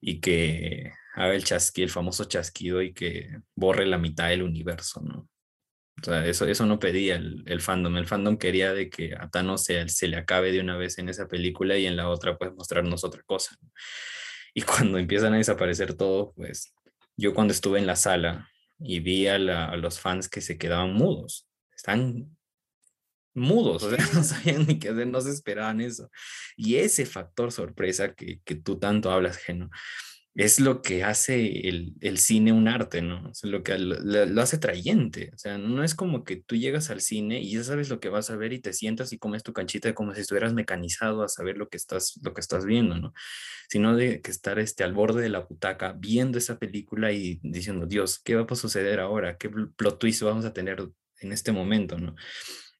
y que haga el chasquido, el famoso chasquido y que borre la mitad del universo, ¿no? O sea, eso, eso no pedía el, el fandom. El fandom quería de que a Thanos se, se, le acabe de una vez en esa película y en la otra, pues, mostrarnos otra cosa. Y cuando empiezan a desaparecer todos, pues, yo cuando estuve en la sala y vi a los fans que se quedaban mudos, están mudos, o sea, no sabían ni qué hacer, no se esperaban eso. Y ese factor sorpresa que, que tú tanto hablas, Geno, es lo que hace el, el, cine un arte, ¿no? Es lo que lo, lo, hace trayente. O sea, no es como que tú llegas al cine y ya sabes lo que vas a ver y te sientas y comes tu canchita como si estuvieras mecanizado a saber lo que estás, lo que estás viendo, ¿no? Sino de que estar este, al borde de la butaca viendo esa película y diciendo, Dios, ¿qué va a suceder ahora? ¿Qué plot twist vamos a tener en este momento, ¿no?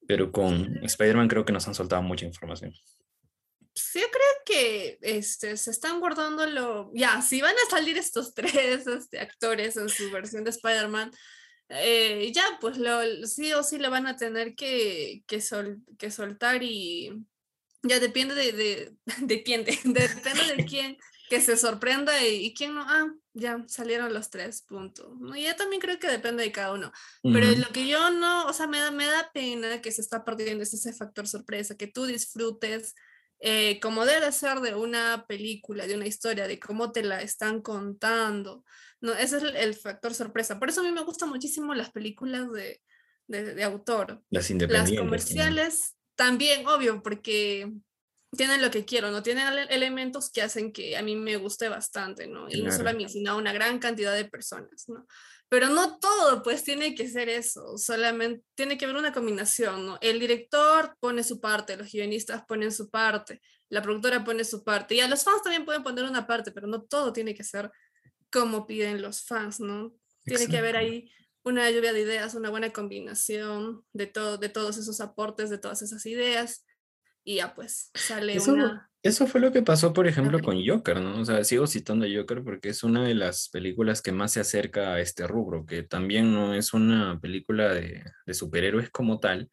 Pero con Spider-Man creo que nos han soltado mucha información.
Sí, yo creo que este, se están guardando lo... Ya, si van a salir estos tres este, actores en su versión de Spider-Man, eh, ya, pues lo, sí o sí lo van a tener que, que, sol, que soltar y ya depende de, de, de quién, de, depende de quién que se sorprenda y, y, quién no, ah, ya salieron los tres, punto. ¿no? Y yo también creo que depende de cada uno. Uh -huh. Pero lo que yo no, o sea, me da, me da pena que se está perdiendo es ese factor sorpresa, que tú disfrutes eh, como debe ser de una película, de una historia, de cómo te la están contando. No, ese es el, el factor sorpresa. Por eso a mí me gustan muchísimo las películas de, de, de autor.
Las independientes.
Las comerciales también, obvio, porque tienen lo que quiero, ¿no? Tienen elementos que hacen que a mí me guste bastante, ¿no? Y claro. no solo a mí, sino a una gran cantidad de personas, ¿no? Pero no todo, pues tiene que ser eso, solamente tiene que haber una combinación, ¿no? El director pone su parte, los guionistas ponen su parte, la productora pone su parte, y a los fans también pueden poner una parte, pero no todo tiene que ser como piden los fans, ¿no? Tiene Exacto. que haber ahí una lluvia de ideas, una buena combinación de, todo, de todos esos aportes, de todas esas ideas, y ya pues sale
eso,
una...
Eso fue lo que pasó, por ejemplo, con Joker, ¿no? O sea, sigo citando a Joker porque es una de las películas que más se acerca a este rubro, que también no es una película de, de superhéroes como tal,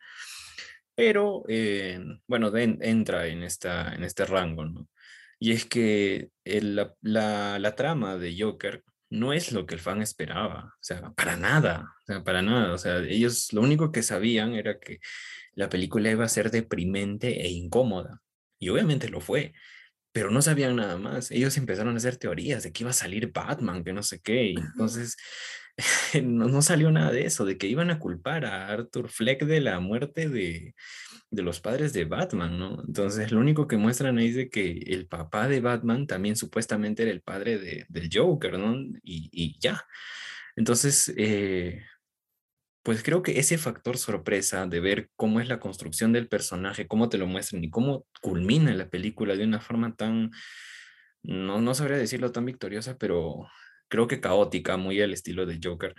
pero, eh, bueno, de, entra en, esta, en este rango, ¿no? Y es que el, la, la, la trama de Joker no es lo que el fan esperaba, o sea, para nada, o sea, para nada, o sea, ellos lo único que sabían era que la película iba a ser deprimente e incómoda. Y obviamente lo fue, pero no sabían nada más. Ellos empezaron a hacer teorías de que iba a salir Batman, que no sé qué. Y entonces no, no, salió nada de eso, de que iban a culpar a Arthur Fleck de la muerte de, de los padres de Batman, ¿no? Entonces lo único que muestran ahí es de que el papá de Batman también supuestamente era el padre de, del Joker, ¿no? Y, y ya. Entonces, eh, pues creo que ese factor sorpresa de ver cómo es la construcción del personaje, cómo te lo muestran y cómo culmina la película de una forma tan, no, no sabría decirlo tan victoriosa, pero creo que caótica, muy al estilo de Joker,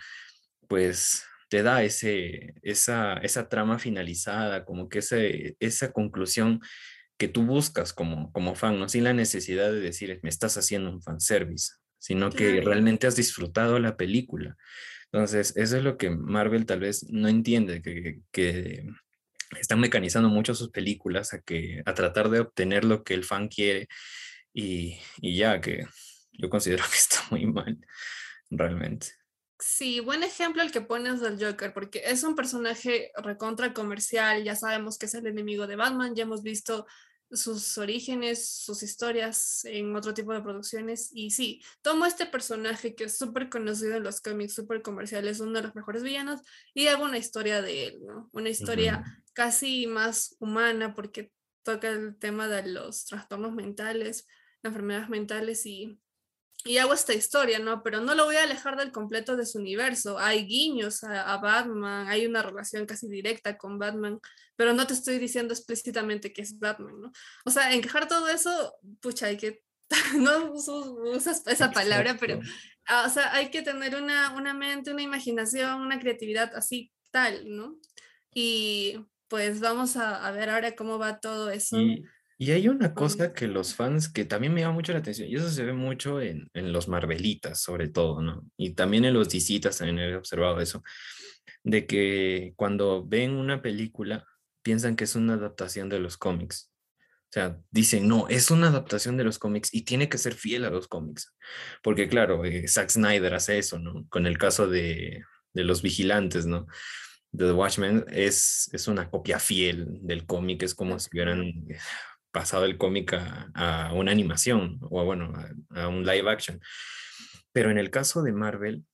pues te da ese, esa, esa trama finalizada, como que ese, esa conclusión que tú buscas como, como fan, ¿no? sin la necesidad de decir, me estás haciendo un fanservice, sino que realmente has disfrutado la película. Entonces, eso es lo que Marvel tal vez no entiende, que, están mecanizando mucho sus películas a, que, a tratar de obtener lo que el fan quiere y, y ya, que yo considero que está muy mal, realmente.
Sí, buen ejemplo el que pones del Joker, porque es un personaje recontra comercial, ya sabemos que es el enemigo de Batman, ya hemos visto sus orígenes, sus historias en otro tipo de producciones. Y sí, tomo este personaje que es súper conocido en los cómics, súper comerciales, uno de los mejores villanos, y hago una historia de él, ¿no? Una historia uh -huh. casi más humana porque toca el tema de los trastornos mentales, enfermedades mentales y y hago esta historia, ¿no? Pero no lo voy a alejar del completo de su universo. Hay guiños a, a, Batman, hay una relación casi directa con Batman, pero no te estoy diciendo explícitamente que es Batman, ¿no? O sea, encajar todo eso, pucha, hay que, no usas esa palabra, pero, o sea, hay que tener una, una mente, una imaginación, una creatividad así tal, ¿no? Y pues vamos a, a ver ahora cómo va todo eso.
Y y hay una cosa que los fans, que también me llama mucho la atención, y eso se ve mucho en, en los Marvelitas, sobre todo, ¿no? Y también en los DCitas también he observado eso, de que cuando ven una película, piensan que es una adaptación de los cómics. O sea, dicen, no, es una adaptación de los cómics y tiene que ser fiel a los cómics. Porque claro, eh, Zack Snyder hace eso, ¿no? Con el caso de, de los vigilantes, ¿no? The Watchmen es, es una copia fiel del cómic, es como si hubieran pasado el cómic a, una animación o bueno, a, un live action. Pero en el caso de Marvel,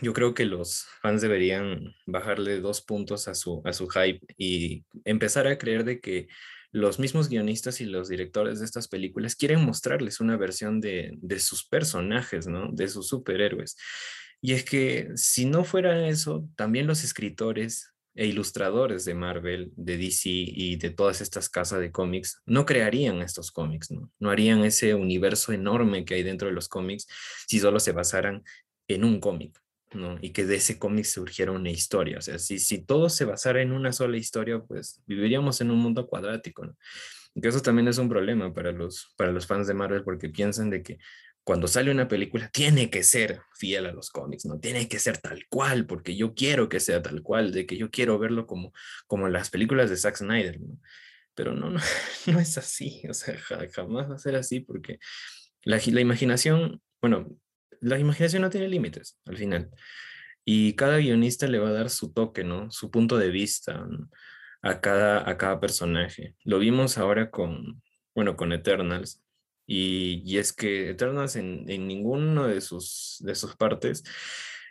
yo creo que los fans deberían bajarle dos puntos a su, a su hype y empezar a creer de que los mismos guionistas y los directores de estas películas quieren mostrarles una versión de, de sus personajes, ¿no? De sus superhéroes. Y es que si no fuera eso, también los escritores e ilustradores de Marvel, de DC y de todas estas casas de cómics no crearían estos cómics, ¿no? No harían ese universo enorme que hay dentro de los cómics si solo se basaran en un cómic, ¿no? Y que de ese cómic surgiera una historia. O sea, si, si todo se basara en una sola historia, pues viviríamos en un mundo cuadrático, ¿no? Y que eso también es un problema para los, para los fans de Marvel porque piensan de que cuando sale una película tiene que ser fiel a los cómics, no tiene que ser tal cual, porque yo quiero que sea tal cual, de que yo quiero verlo como, como las películas de Zack Snyder, ¿no? Pero no, no, no es así, o sea, jamás va a ser así porque la, la imaginación, bueno, la imaginación no tiene límites al final. Y cada guionista le va a dar su toque, ¿no? Su punto de vista a cada, a cada personaje. Lo vimos ahora con, bueno, con Eternals, y, es que Eternals en, en ninguno de sus, de sus partes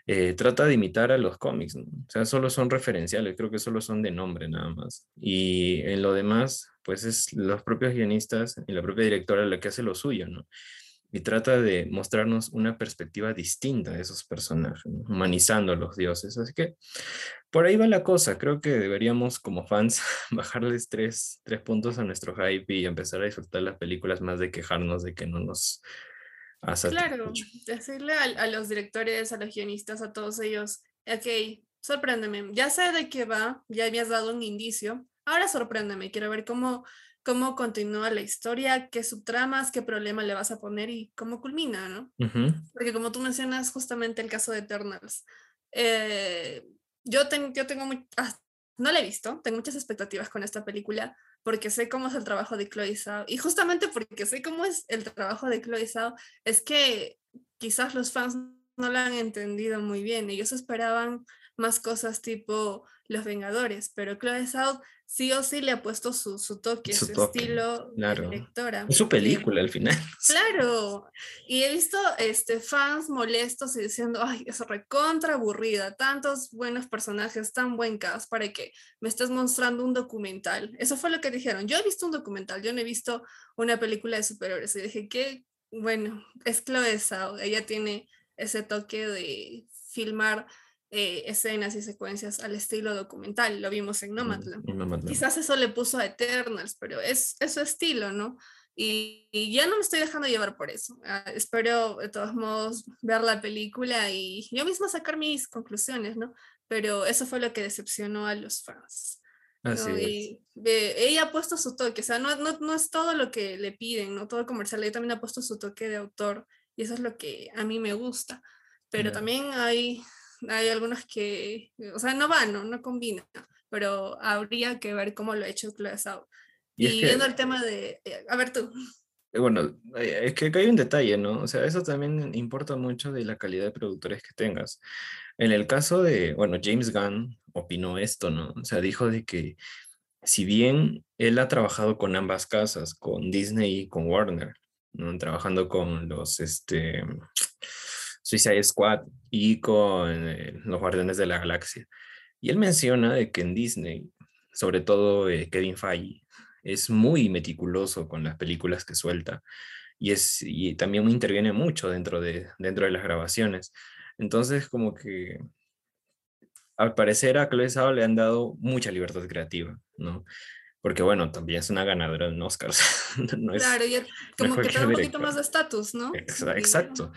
eh, trata de imitar a los cómics, o sea, solo son referenciales, creo que solo son de nombre nada más. Y en lo demás, pues es los propios guionistas y la propia directora la que hace lo suyo, ¿no? Y trata de mostrarnos una perspectiva distinta de esos personajes, humanizando a los dioses. Así que por ahí va la cosa. Creo que deberíamos como fans bajarles tres, tres puntos a nuestro hype y empezar a disfrutar las películas más de quejarnos de que no nos
hace Claro, decirle a, a, los directores, a los guionistas, a todos ellos, ok, sorpréndeme, ya sé de qué va, ya habías dado un indicio, ahora sorpréndeme, quiero ver cómo cómo continúa la historia, qué subtramas, qué problema le vas a poner y cómo culmina, ¿no? Porque como tú mencionas justamente el caso de Eternals, eh, yo, yo tengo muy, ah, no la he visto, tengo muchas expectativas con esta película porque sé cómo es el trabajo de Chloe Zhao y justamente porque sé cómo es el trabajo de Chloe Zhao es que quizás los fans no lo han entendido muy bien, ellos esperaban más cosas tipo Los Vengadores, pero Chloe Zhao sí o sí le ha puesto su, su toque, su, estilo de directora.
Es su película al final.
Claro, y he visto este, fans molestos y diciendo, ay, es recontra aburrida, tantos buenos personajes, tan buen cast para que me estés mostrando un documental. Eso fue lo que dijeron. Yo he visto un documental, yo no he visto una película de superhéroes y dije que, bueno, es Chloe Zhao, ella tiene ese toque de filmar eh, escenas y secuencias al estilo documental, lo vimos en Nomadland. Quizás eso le puso a Eternals, pero es, es su estilo, ¿no? Y, ya no me estoy dejando llevar por eso. Ah, espero de todos modos ver la película y yo misma sacar mis conclusiones, ¿no? Pero eso fue lo que decepcionó a los fans. Así ella ha puesto su toque, o sea, no, no, no, es todo lo que le piden, no todo comercial, ella también ha puesto su toque de autor y eso es lo que a mí me gusta. Pero también hay hay algunos que, o sea, no van, no, no combina, pero habría que ver cómo lo ha hecho Chloe Y, viendo el tema de, eh, a ver tú.
Eh, bueno, eh, es que hay un detalle, ¿no? O sea, eso también importa mucho de la calidad de productores que tengas. En el caso de, bueno, James Gunn opinó esto, ¿no? O sea, dijo de que si bien él ha trabajado con ambas casas, con Disney y con Warner, ¿no? Trabajando con los, este, Suicide Squad y con eh, Los Guardianes de la Galaxia. Y él menciona de que en Disney, sobre todo eh, Kevin Feige, es muy meticuloso con las películas que suelta y, es, y también interviene mucho dentro de, dentro de las grabaciones. Entonces, como que al parecer a Chloe Zhao le han dado mucha libertad creativa, ¿no? Porque bueno, también es una ganadora de Oscar.
claro, y como que un poquito más de estatus, ¿no?
Exacto.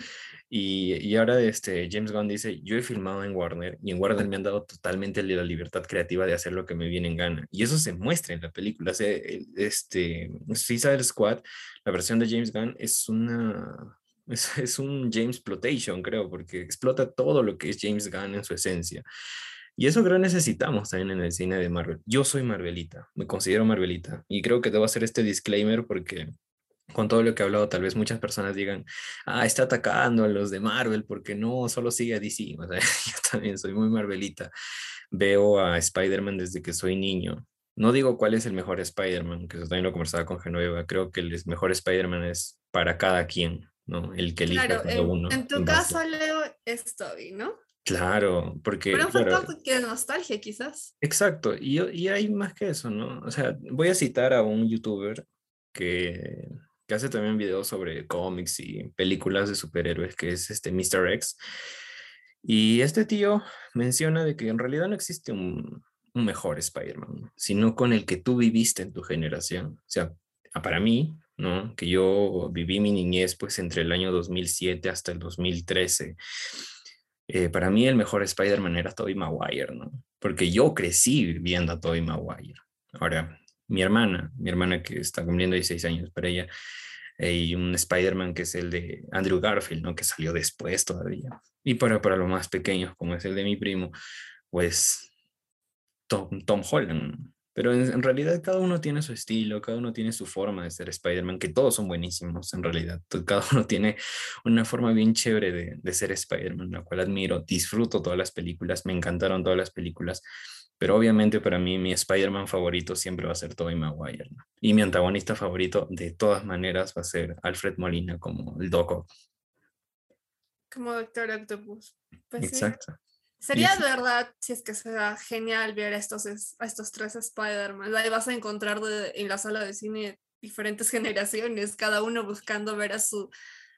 Y, y, ahora este, James Gunn dice, yo he filmado en Warner y en Warner me han dado totalmente la libertad creativa de hacer lo que me viene en gana. Y eso se muestra en la película. este, Suicide Squad, la versión de James Gunn es una... Es, es un James Plotation, creo, porque explota todo lo que es James Gunn en su esencia. Y eso creo necesitamos también en el cine de Marvel. Yo soy Marvelita, me considero Marvelita. Y creo que debo hacer este disclaimer porque con todo lo que he hablado, tal vez muchas personas digan, ah, está atacando a los de Marvel porque no, solo sigue a DC. O sea, yo también soy muy Marvelita. Veo a Spider-Man desde que soy niño. No digo cuál es el mejor Spider-Man, que eso también lo conversaba con Genoveva. Creo que el mejor Spider-Man es para cada quien, ¿no? El que elija
claro,
cada
en,
uno.
En tu caso, Leo, es Toby, ¿no?
Claro, porque...
Pero un
claro,
factor que nostalgia, quizás.
Exacto, y, y hay más que eso, ¿no? O sea, voy a citar a un youtuber que, que hace también videos sobre cómics y películas de superhéroes, que es este Mr. X. Y este tío menciona de que en realidad no existe un, un mejor Spider-Man, sino con el que tú viviste en tu generación. O sea, para mí, ¿no? Que yo viví mi niñez pues entre el año 2007 hasta el 2013. eh, para mí el mejor Spider-Man era Tobey Maguire, ¿no? Porque yo crecí viendo a Tobey Maguire. Ahora, mi hermana, mi hermana que está cumpliendo 16 años, para ella hay un Spider-Man que es el de Andrew Garfield, ¿no? Que salió después todavía. Y para, para los más pequeños, como es el de mi primo, pues Tom, Tom Holland. Pero en, en realidad cada uno tiene su estilo, cada uno tiene su forma de ser Spider-Man, que todos son buenísimos en realidad. Cada uno tiene una forma bien chévere de, de ser Spider-Man, la cual admiro. Disfruto todas las películas, me encantaron todas las películas. Pero obviamente para mí mi Spider-Man favorito siempre va a ser Tobey Maguire. ¿no? Y mi antagonista favorito de todas maneras va a ser Alfred Molina como el Doc.
Como Doctor Octopus. Pues sí.
Exacto.
Sería de verdad, si es que será genial ver a estos, a estos tres Spider-Man. Ahí vas a encontrar de- en la sala de cine diferentes generaciones, cada uno buscando ver a su,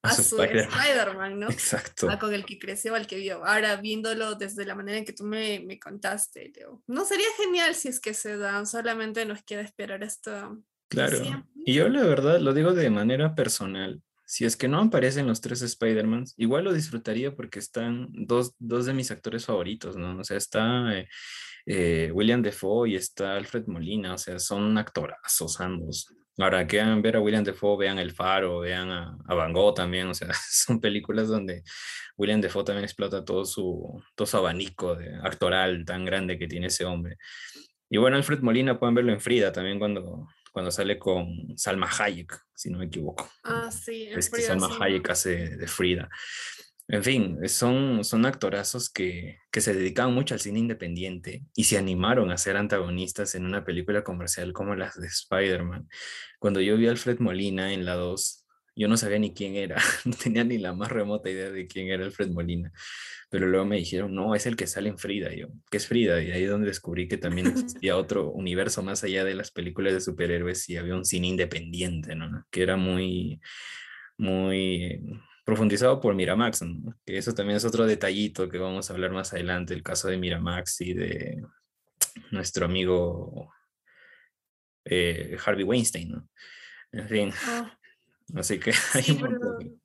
A su Spider-Man.
Spider-Man, ¿no?
Exacto.
Ah, con el que creció, al que vio. Ahora, viéndolo desde la manera en que tú me, me contaste, Leo. No sería genial si es que se dan, solamente nos queda esperar hasta
Claro.
siempre.
Y yo la verdad lo digo de manera personal. Si es que no aparecen los tres Spider-Mans, igual lo disfrutaría porque están dos, dos de mis actores favoritos, ¿no? O sea, está eh, eh, William Defoe y está Alfred Molina, o sea, son actorazos ambos. Ahora, quieran ver a William Defoe, vean El Faro, vean a, a Van Gogh también, o sea, son películas donde William Defoe también explota todo su, todo su abanico de actoral tan grande que tiene ese hombre. Y bueno, Alfred Molina pueden verlo en Frida también cuando, cuando sale con Salma Hayek, si no me equivoco.
Ah, sí, en
Es que Salma
sí.
Hayek hace de Frida. En fin, son, son actorazos que, que se dedicaban mucho al cine independiente y se animaron a ser antagonistas en una película comercial como las de Spider-Man. Cuando yo vi a Alfred Molina en la 2, yo no sabía ni quién era, no tenía ni la más remota idea de quién era Alfred Molina. Pero luego me dijeron, no, es el que sale en Frida. Y yo, ¿qué es Frida? Y ahí es donde descubrí que también existía otro universo más allá de las películas de superhéroes y había un cine independiente, ¿no? Que era muy, muy profundizado por Miramax, ¿no? Que eso también es otro detallito que vamos a hablar más adelante, el caso de Miramax y de nuestro amigo eh, Harvey Weinstein, ¿no? En fin,
Ah,
así que hay
sí,
un montón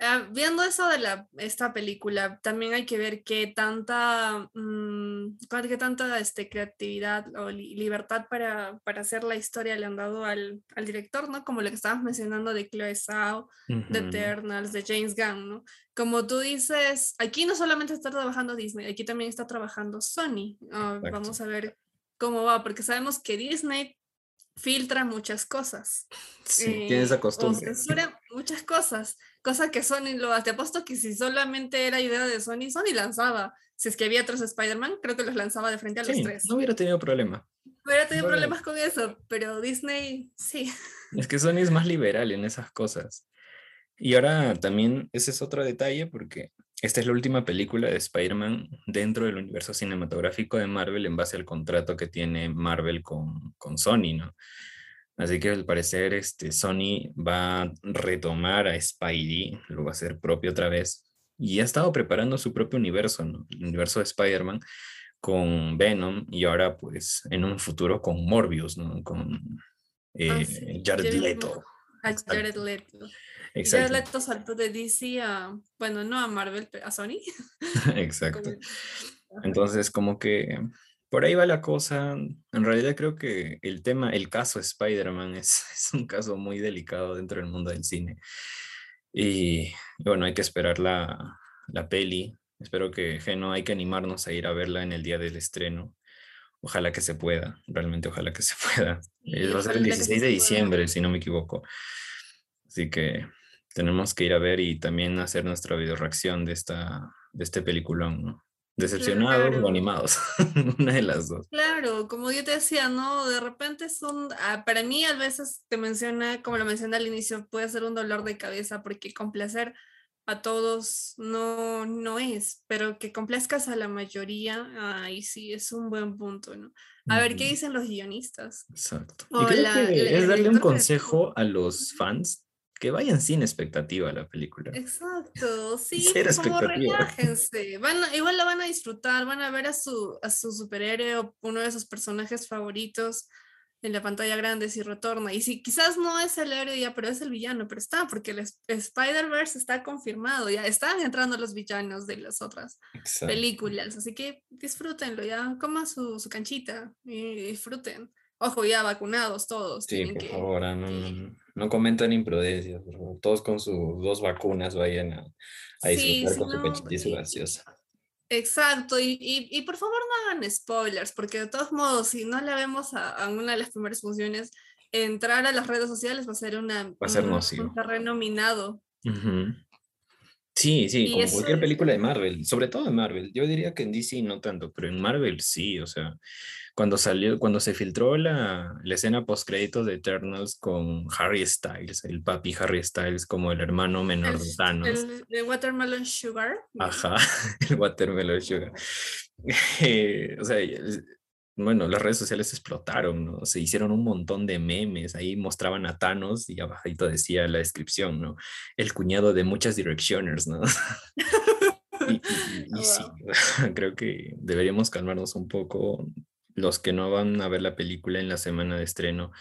de-
ah, viendo eso de la, esta película, también hay que ver qué tanta, cuál- qué tanta este, creatividad o li- libertad para, para hacer la historia le han dado al, al director, ¿no? Como lo que estabas mencionando de Chloe Zhao, de
Ujú.
Eternals, de James Gunn, ¿no? Como tú dices, aquí no solamente está trabajando Disney, aquí también está trabajando Sony.
Exacto.
vamos a ver cómo va, porque sabemos que Disney filtra muchas cosas.
Sí, tiene esa
eh, o
costumbre.
censura muchas cosas, cosa que Sony lo hace. Te apuesto que si solamente era idea de Sony, Sony lanzaba. Si es que había otros Spider-Man, creo que los lanzaba de frente a los
Sí,
tres.
no hubiera tenido problema.
Hubiera tenido problemas con eso, pero Disney sí.
Es que Sony es más liberal en esas cosas. Y ahora también ese es otro detalle porque esta es la última película de Spider-Man dentro del universo cinematográfico de Marvel en base al contrato que tiene Marvel con, con Sony, ¿no? Así que al parecer este, Sony va a retomar a Spidey, lo va a hacer propio otra vez. Y ha estado preparando su propio universo, ¿no? El universo de Spider-Man con Venom y ahora pues en un futuro con Morbius, ¿no? Con eh,
Ah, sí,
Jared Leto.
A. Jared Leto.
Exacto.
Jared Leto saltó de DC a, bueno, no a Marvel, pero a Sony.
Exacto. Entonces, como que por ahí va la cosa. En realidad creo que el tema, el caso Spider-Man es, es un caso muy delicado dentro del mundo del cine. Y bueno, hay que esperar la, la peli Espero que Geno hay que animarnos a ir a verla en el día del estreno. Ojalá que se pueda, realmente ojalá que se pueda. va a ser el 16 de diciembre, si no me equivoco. Así que tenemos que ir a ver y también hacer nuestra video reacción de, esta, de este peliculón, ¿no? Decepcionados o animados, una de las dos.
Claro, como yo te decía, ¿no? De repente son, ah, para mí a veces te menciona, como lo mencioné al inicio, puede ser un dolor de cabeza porque complacer a todos no, no es, pero que complazcas a la mayoría, ahí sí es un buen punto, ¿no? A ver, ¿qué dicen los guionistas?
Exacto. y creo que es darle un consejo a los fans que vayan sin expectativa a la película.
Exacto, sí, como relájense. Van, igual la van a disfrutar, van a ver a su, a su superhéroe o uno de sus personajes favoritos en la pantalla grande si retorna. Y si quizás no es el héroe ya, pero es el villano, pero está, porque el Spider-Verse está confirmado, ya están entrando los villanos de las otras películas, así que disfrútenlo, ya coman su, su canchita y disfruten. Ojo, ya vacunados todos.
Sí, por favor, ah, no, no, no, comentan imprudencias, todos con sus dos vacunas vayan a, a disfrutar con su pechita y su gaseosa.
Exacto, y, y, por favor no hagan spoilers, porque de todos modos, si no la vemos a, una de las primeras funciones, entrar a las redes sociales va a ser una
va a ser
un, terreno minado.
Sí, sí, como cualquier película de Marvel, sobre todo de Marvel. Yo diría que en DC no tanto, pero en Marvel sí, o sea, cuando salió, cuando se filtró la, la escena post créditos de Eternals con Harry Styles, el papi Harry Styles como el hermano menor de Thanos.
El, de Watermelon Sugar.
Ajá, el Watermelon Sugar. Eh, o sea, bueno, las redes sociales explotaron, ¿no? Se hicieron un montón de memes, ahí mostraban a Thanos y abajito decía la descripción, ¿no? El cuñado de muchas Directioners, ¿no? y, y sí, creo que deberíamos calmarnos un poco. Los que no van a ver la película en la semana de estreno,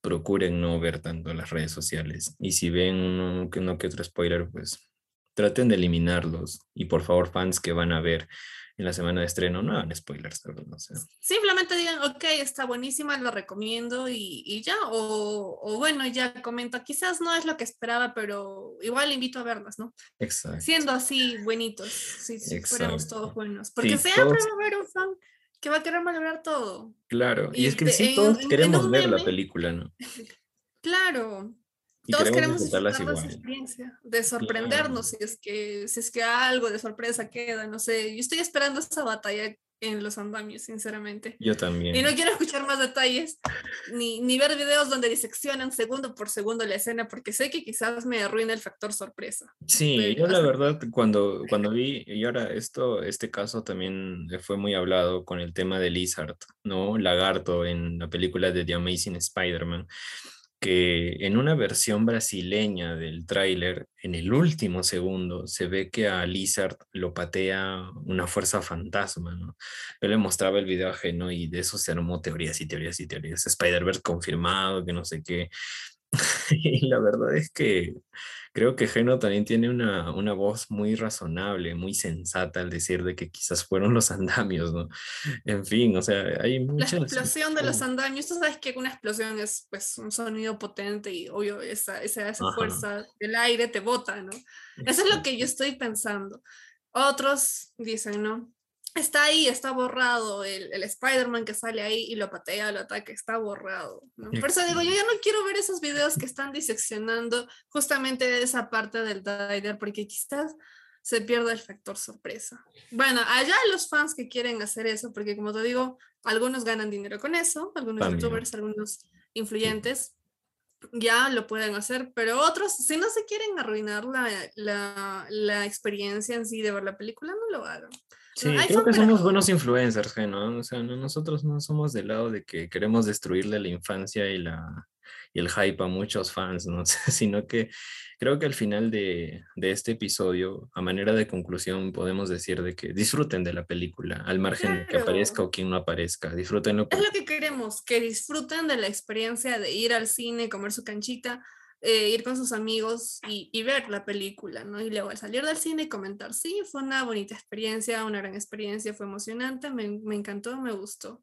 procuren no ver tanto las redes sociales. Y si ven uno que, uno que otro spoiler, pues traten de eliminarlos. Y por favor, fans que van a ver en la semana de estreno, no hagan spoilers. No sé.
Simplemente digan, ok, está buenísima, lo recomiendo y, y ya. O, o, bueno, ya comento, quizás no es lo que esperaba, pero igual invito a verlas, ¿no?
Exacto.
Siendo así buenitos, si, si fuéramos todos buenos. Porque siempre va a haber un fan que va a querer malograr todo.
Claro, y, es que sí, todos queremos ver la película, ¿no?
Claro, todos queremos disfrutar esa experiencia, de sorprendernos si es que si es que algo de sorpresa queda, no sé, yo estoy esperando esa batalla en los andamios, sinceramente.
Yo también.
Y no quiero escuchar más detalles, ni, ni ver videos donde diseccionan segundo por segundo la escena, porque sé que quizás me arruina el factor sorpresa.
Sí, yo la verdad, cuando, cuando vi, y ahora esto, este caso también fue muy hablado con el tema de Lizard, ¿no? Lagarto en la película de The Amazing Spider-Man que en una versión brasileña del tráiler, en el último segundo, se ve que a Lizard lo patea una fuerza fantasma, ¿no? Yo le mostraba el video ajeno y de eso se armó teorías y teorías y teorías. Spider-Verse confirmado, que no sé qué. y la verdad es que creo que Geno también tiene una, una, voz muy razonable, muy sensata al decir de que quizás fueron los andamios, ¿no? En fin, o sea, hay mucha...
La explosión de los andamios, tú sabes que una explosión es pues un sonido potente y obvio esa, esa, esa fuerza del aire te bota, ¿no? Eso es lo que yo estoy pensando. Otros dicen, ¿no? Está ahí, está borrado el, el Spider-Man que sale ahí y lo patea, lo ataca, está borrado. ¿no? Por eso digo, yo ya no quiero ver esos videos que están diseccionando justamente esa parte del trailer, porque quizás se pierda el factor sorpresa. Bueno, allá los fans que quieren hacer eso, porque como te digo, algunos ganan dinero con eso, algunos youtubers, algunos influyentes. Ya lo pueden hacer, pero otros, si no se quieren arruinar la, la, la experiencia en sí de ver la película, no lo hagan.
Sí, creo que somos buenos influencers, ¿no? O sea, nosotros no somos del lado de que queremos destruirle la infancia y, la, y el hype a muchos fans, ¿no? sino que creo que al final de, de, este episodio, a manera de conclusión, podemos decir de que disfruten de la película, al margen de que aparezca o quien no aparezca, disfrútenlo.
Es lo que queremos, que disfruten de la experiencia de ir al cine, comer su canchita, eh, ir con sus amigos y, ver la película, ¿no? Y luego al salir del cine y comentar, sí, fue una bonita experiencia, una gran experiencia, fue emocionante, me, me encantó, me gustó.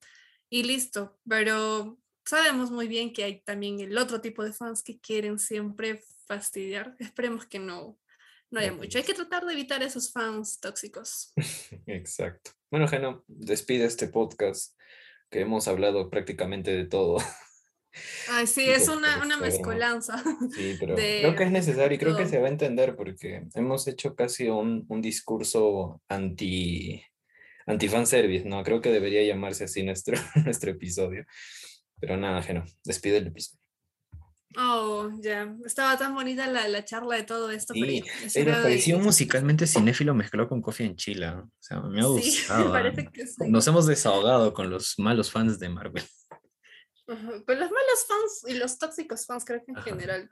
Y listo, pero sabemos muy bien que hay también el otro tipo de fans que quieren siempre fastidiar. Esperemos que no, no haya mucho. Hay que tratar de evitar esos fans tóxicos.
Exacto. Bueno, Geno, despide este podcast que hemos hablado prácticamente de todo.
Ay, sí, es una, una mezcolanza.
Sí, pero creo que es necesario y creo que se va a entender porque hemos hecho casi un, un discurso anti, anti fanservice, ¿no? Creo que debería llamarse así nuestro, nuestro episodio. Pero nada, Geno, despide el episodio.
Oh, ya. Estaba tan bonita la, la, charla de todo esto.
Sí, pero pareció musicalmente cinéfilo mezclado con Coffee en Chila. O sea, me ha gustado. Sí, me ¿ah? parece que sí. Nos hemos desahogado con los malos fans de Marvel.
Con los malos fans y los tóxicos fans, creo que en general.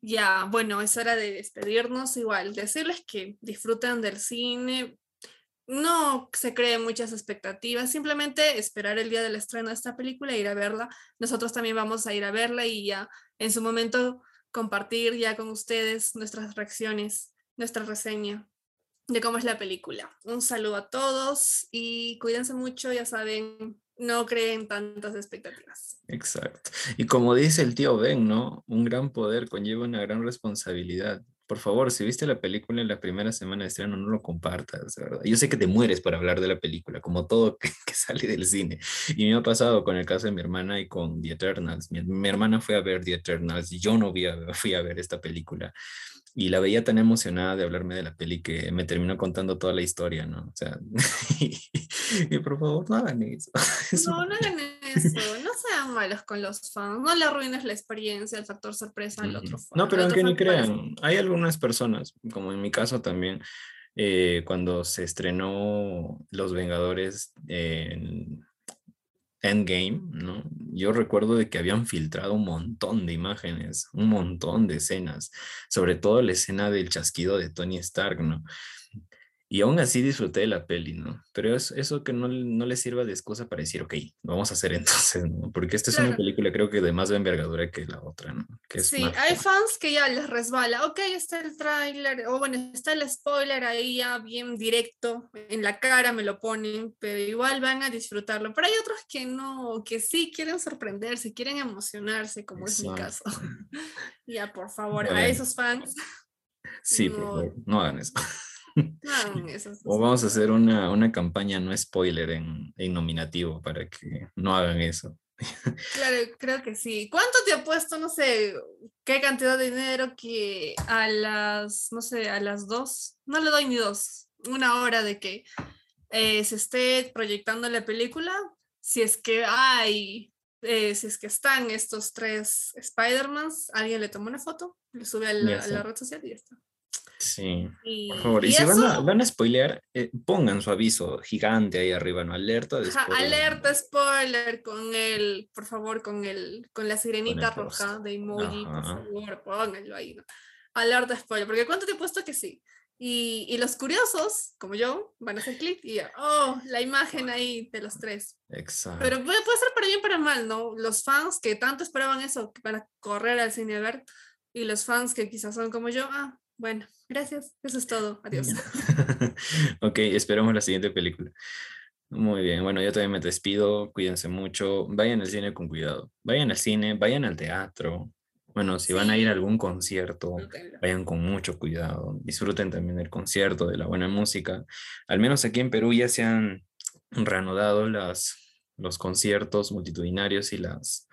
Ya, bueno, es hora de despedirnos. Igual, decirles que disfruten del cine, no se creen muchas expectativas, simplemente esperar el día del estreno de esta película e ir a verla. Nosotros también vamos a ir a verla y ya en su momento compartir ya con ustedes nuestras reacciones, nuestra reseña de cómo es la película. Un saludo a todos y cuídense mucho, ya saben, no creen tantas expectativas.
Exacto. Y como dice el tío Ben, ¿no? Un gran poder conlleva una gran responsabilidad por favor, si viste la película en la primera semana de estreno, no lo compartas, ¿verdad? Yo sé que te mueres por hablar de la película, como todo que, sale del cine. Y me ha pasado con el caso de mi hermana y con The Eternals. Mi, hermana fue a ver The Eternals y yo no fui a ver esta película y la veía tan emocionada de hablarme de la peli que me terminó contando toda la historia, ¿no? O sea, y, por favor, no hagan eso.
No, no hagan eso, no sean malos con los fans, no le arruines la experiencia, el factor sorpresa al otro fan.
No, pero aunque ni crean, hay algunas personas, como en mi caso también, eh, cuando se estrenó Los Vengadores en Endgame, ¿no? Yo recuerdo de que habían filtrado un montón de imágenes, un montón de escenas, sobre todo la escena del chasquido de Tony Stark, ¿no? Y aún así disfruté de la peli, ¿no? Pero es eso que no, no le sirva de excusa para decir, ok, lo vamos a hacer entonces, ¿no? Porque esta es una película creo que de más envergadura que la otra, ¿no? Que
sí, hay fans que ya les resbala, ok, está el tráiler, o bueno, está el spoiler ahí ya bien directo, en la cara me lo ponen, pero igual van a disfrutarlo. Pero hay otros que no, que sí quieren sorprenderse, quieren emocionarse, como es mi caso. ya, por favor, a esos fans.
Sí, por favor, no hagan eso. o vamos a hacer una, una, campaña no spoiler en, en, nominativo para que no hagan eso.
Claro, creo que sí. ¿Cuánto te ha puesto, no sé, qué cantidad de dinero que a las, no sé, a las dos, no le doy ni dos, una hora de que eh, se esté proyectando la película, si es que hay, eh, si es que están estos tres Spider-Mans, alguien le toma una foto, le sube a la, a la red social y ya está.
Sí, por favor. Y, si van, a, van a, spoilear, eh, pongan su aviso gigante ahí arriba, ¿no? Alerta
de spoiler. alerta spoiler con el, por favor, con el, con la sirenita roja de emoji, por favor, pónganlo ahí, ¿no? Alerta spoiler, porque ¿cuánto te he puesto que sí? Y, y, los curiosos, como yo, van a hacer clic y oh, la imagen ahí de los tres.
Exacto.
Pero puede, puede ser para bien para mal, ¿no? Los fans que tanto esperaban eso para correr al cine a ver, y los fans que quizás son como yo, ah, bueno, gracias. Eso es todo. Adiós.
ok, esperamos la siguiente película. Muy bien, bueno, yo también me despido, cuídense mucho, vayan al cine con cuidado, vayan al cine, vayan al teatro, bueno, si van a ir a algún concierto, vayan con mucho cuidado, disfruten también del concierto, de la buena música, al menos aquí en Perú ya se han reanudado las, los conciertos multitudinarios y las,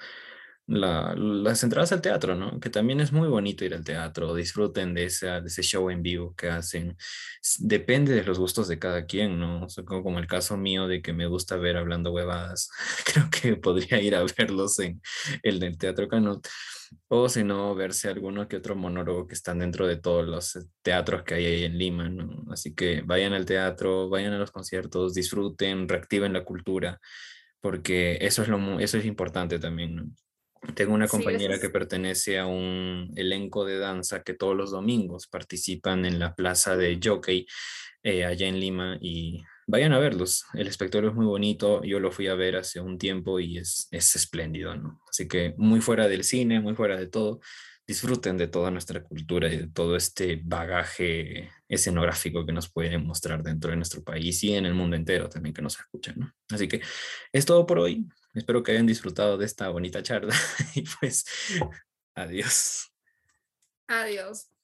las entradas al teatro, ¿no? Que también es muy bonito ir al teatro, disfruten de, esa, de ese show en vivo que hacen. Depende de los gustos de cada quien, ¿no? como el caso mío de que me gusta ver hablando huevadas, creo que podría ir a verlos en el del Teatro Canut. O si no, verse alguno que otro monólogo que están dentro de todos los teatros que hay ahí en Lima, ¿no? Así que vayan al teatro, vayan a los conciertos, disfruten, reactiven la cultura, porque eso es, lo, eso es importante también, ¿no? Tengo una compañera que pertenece a un elenco de danza que todos los domingos participan en la plaza de Jockey eh, allá en Lima y vayan a verlos. El espectáculo es muy bonito, yo lo fui a ver hace un tiempo y es, es espléndido, ¿no? Así que muy fuera del cine, muy fuera de todo, disfruten de toda nuestra cultura y de todo este bagaje escenográfico que nos pueden mostrar dentro de nuestro país y en el mundo entero también que nos escuchan. ¿no? Así que es todo por hoy. Espero que hayan disfrutado de esta bonita charla y pues adiós.
Adiós.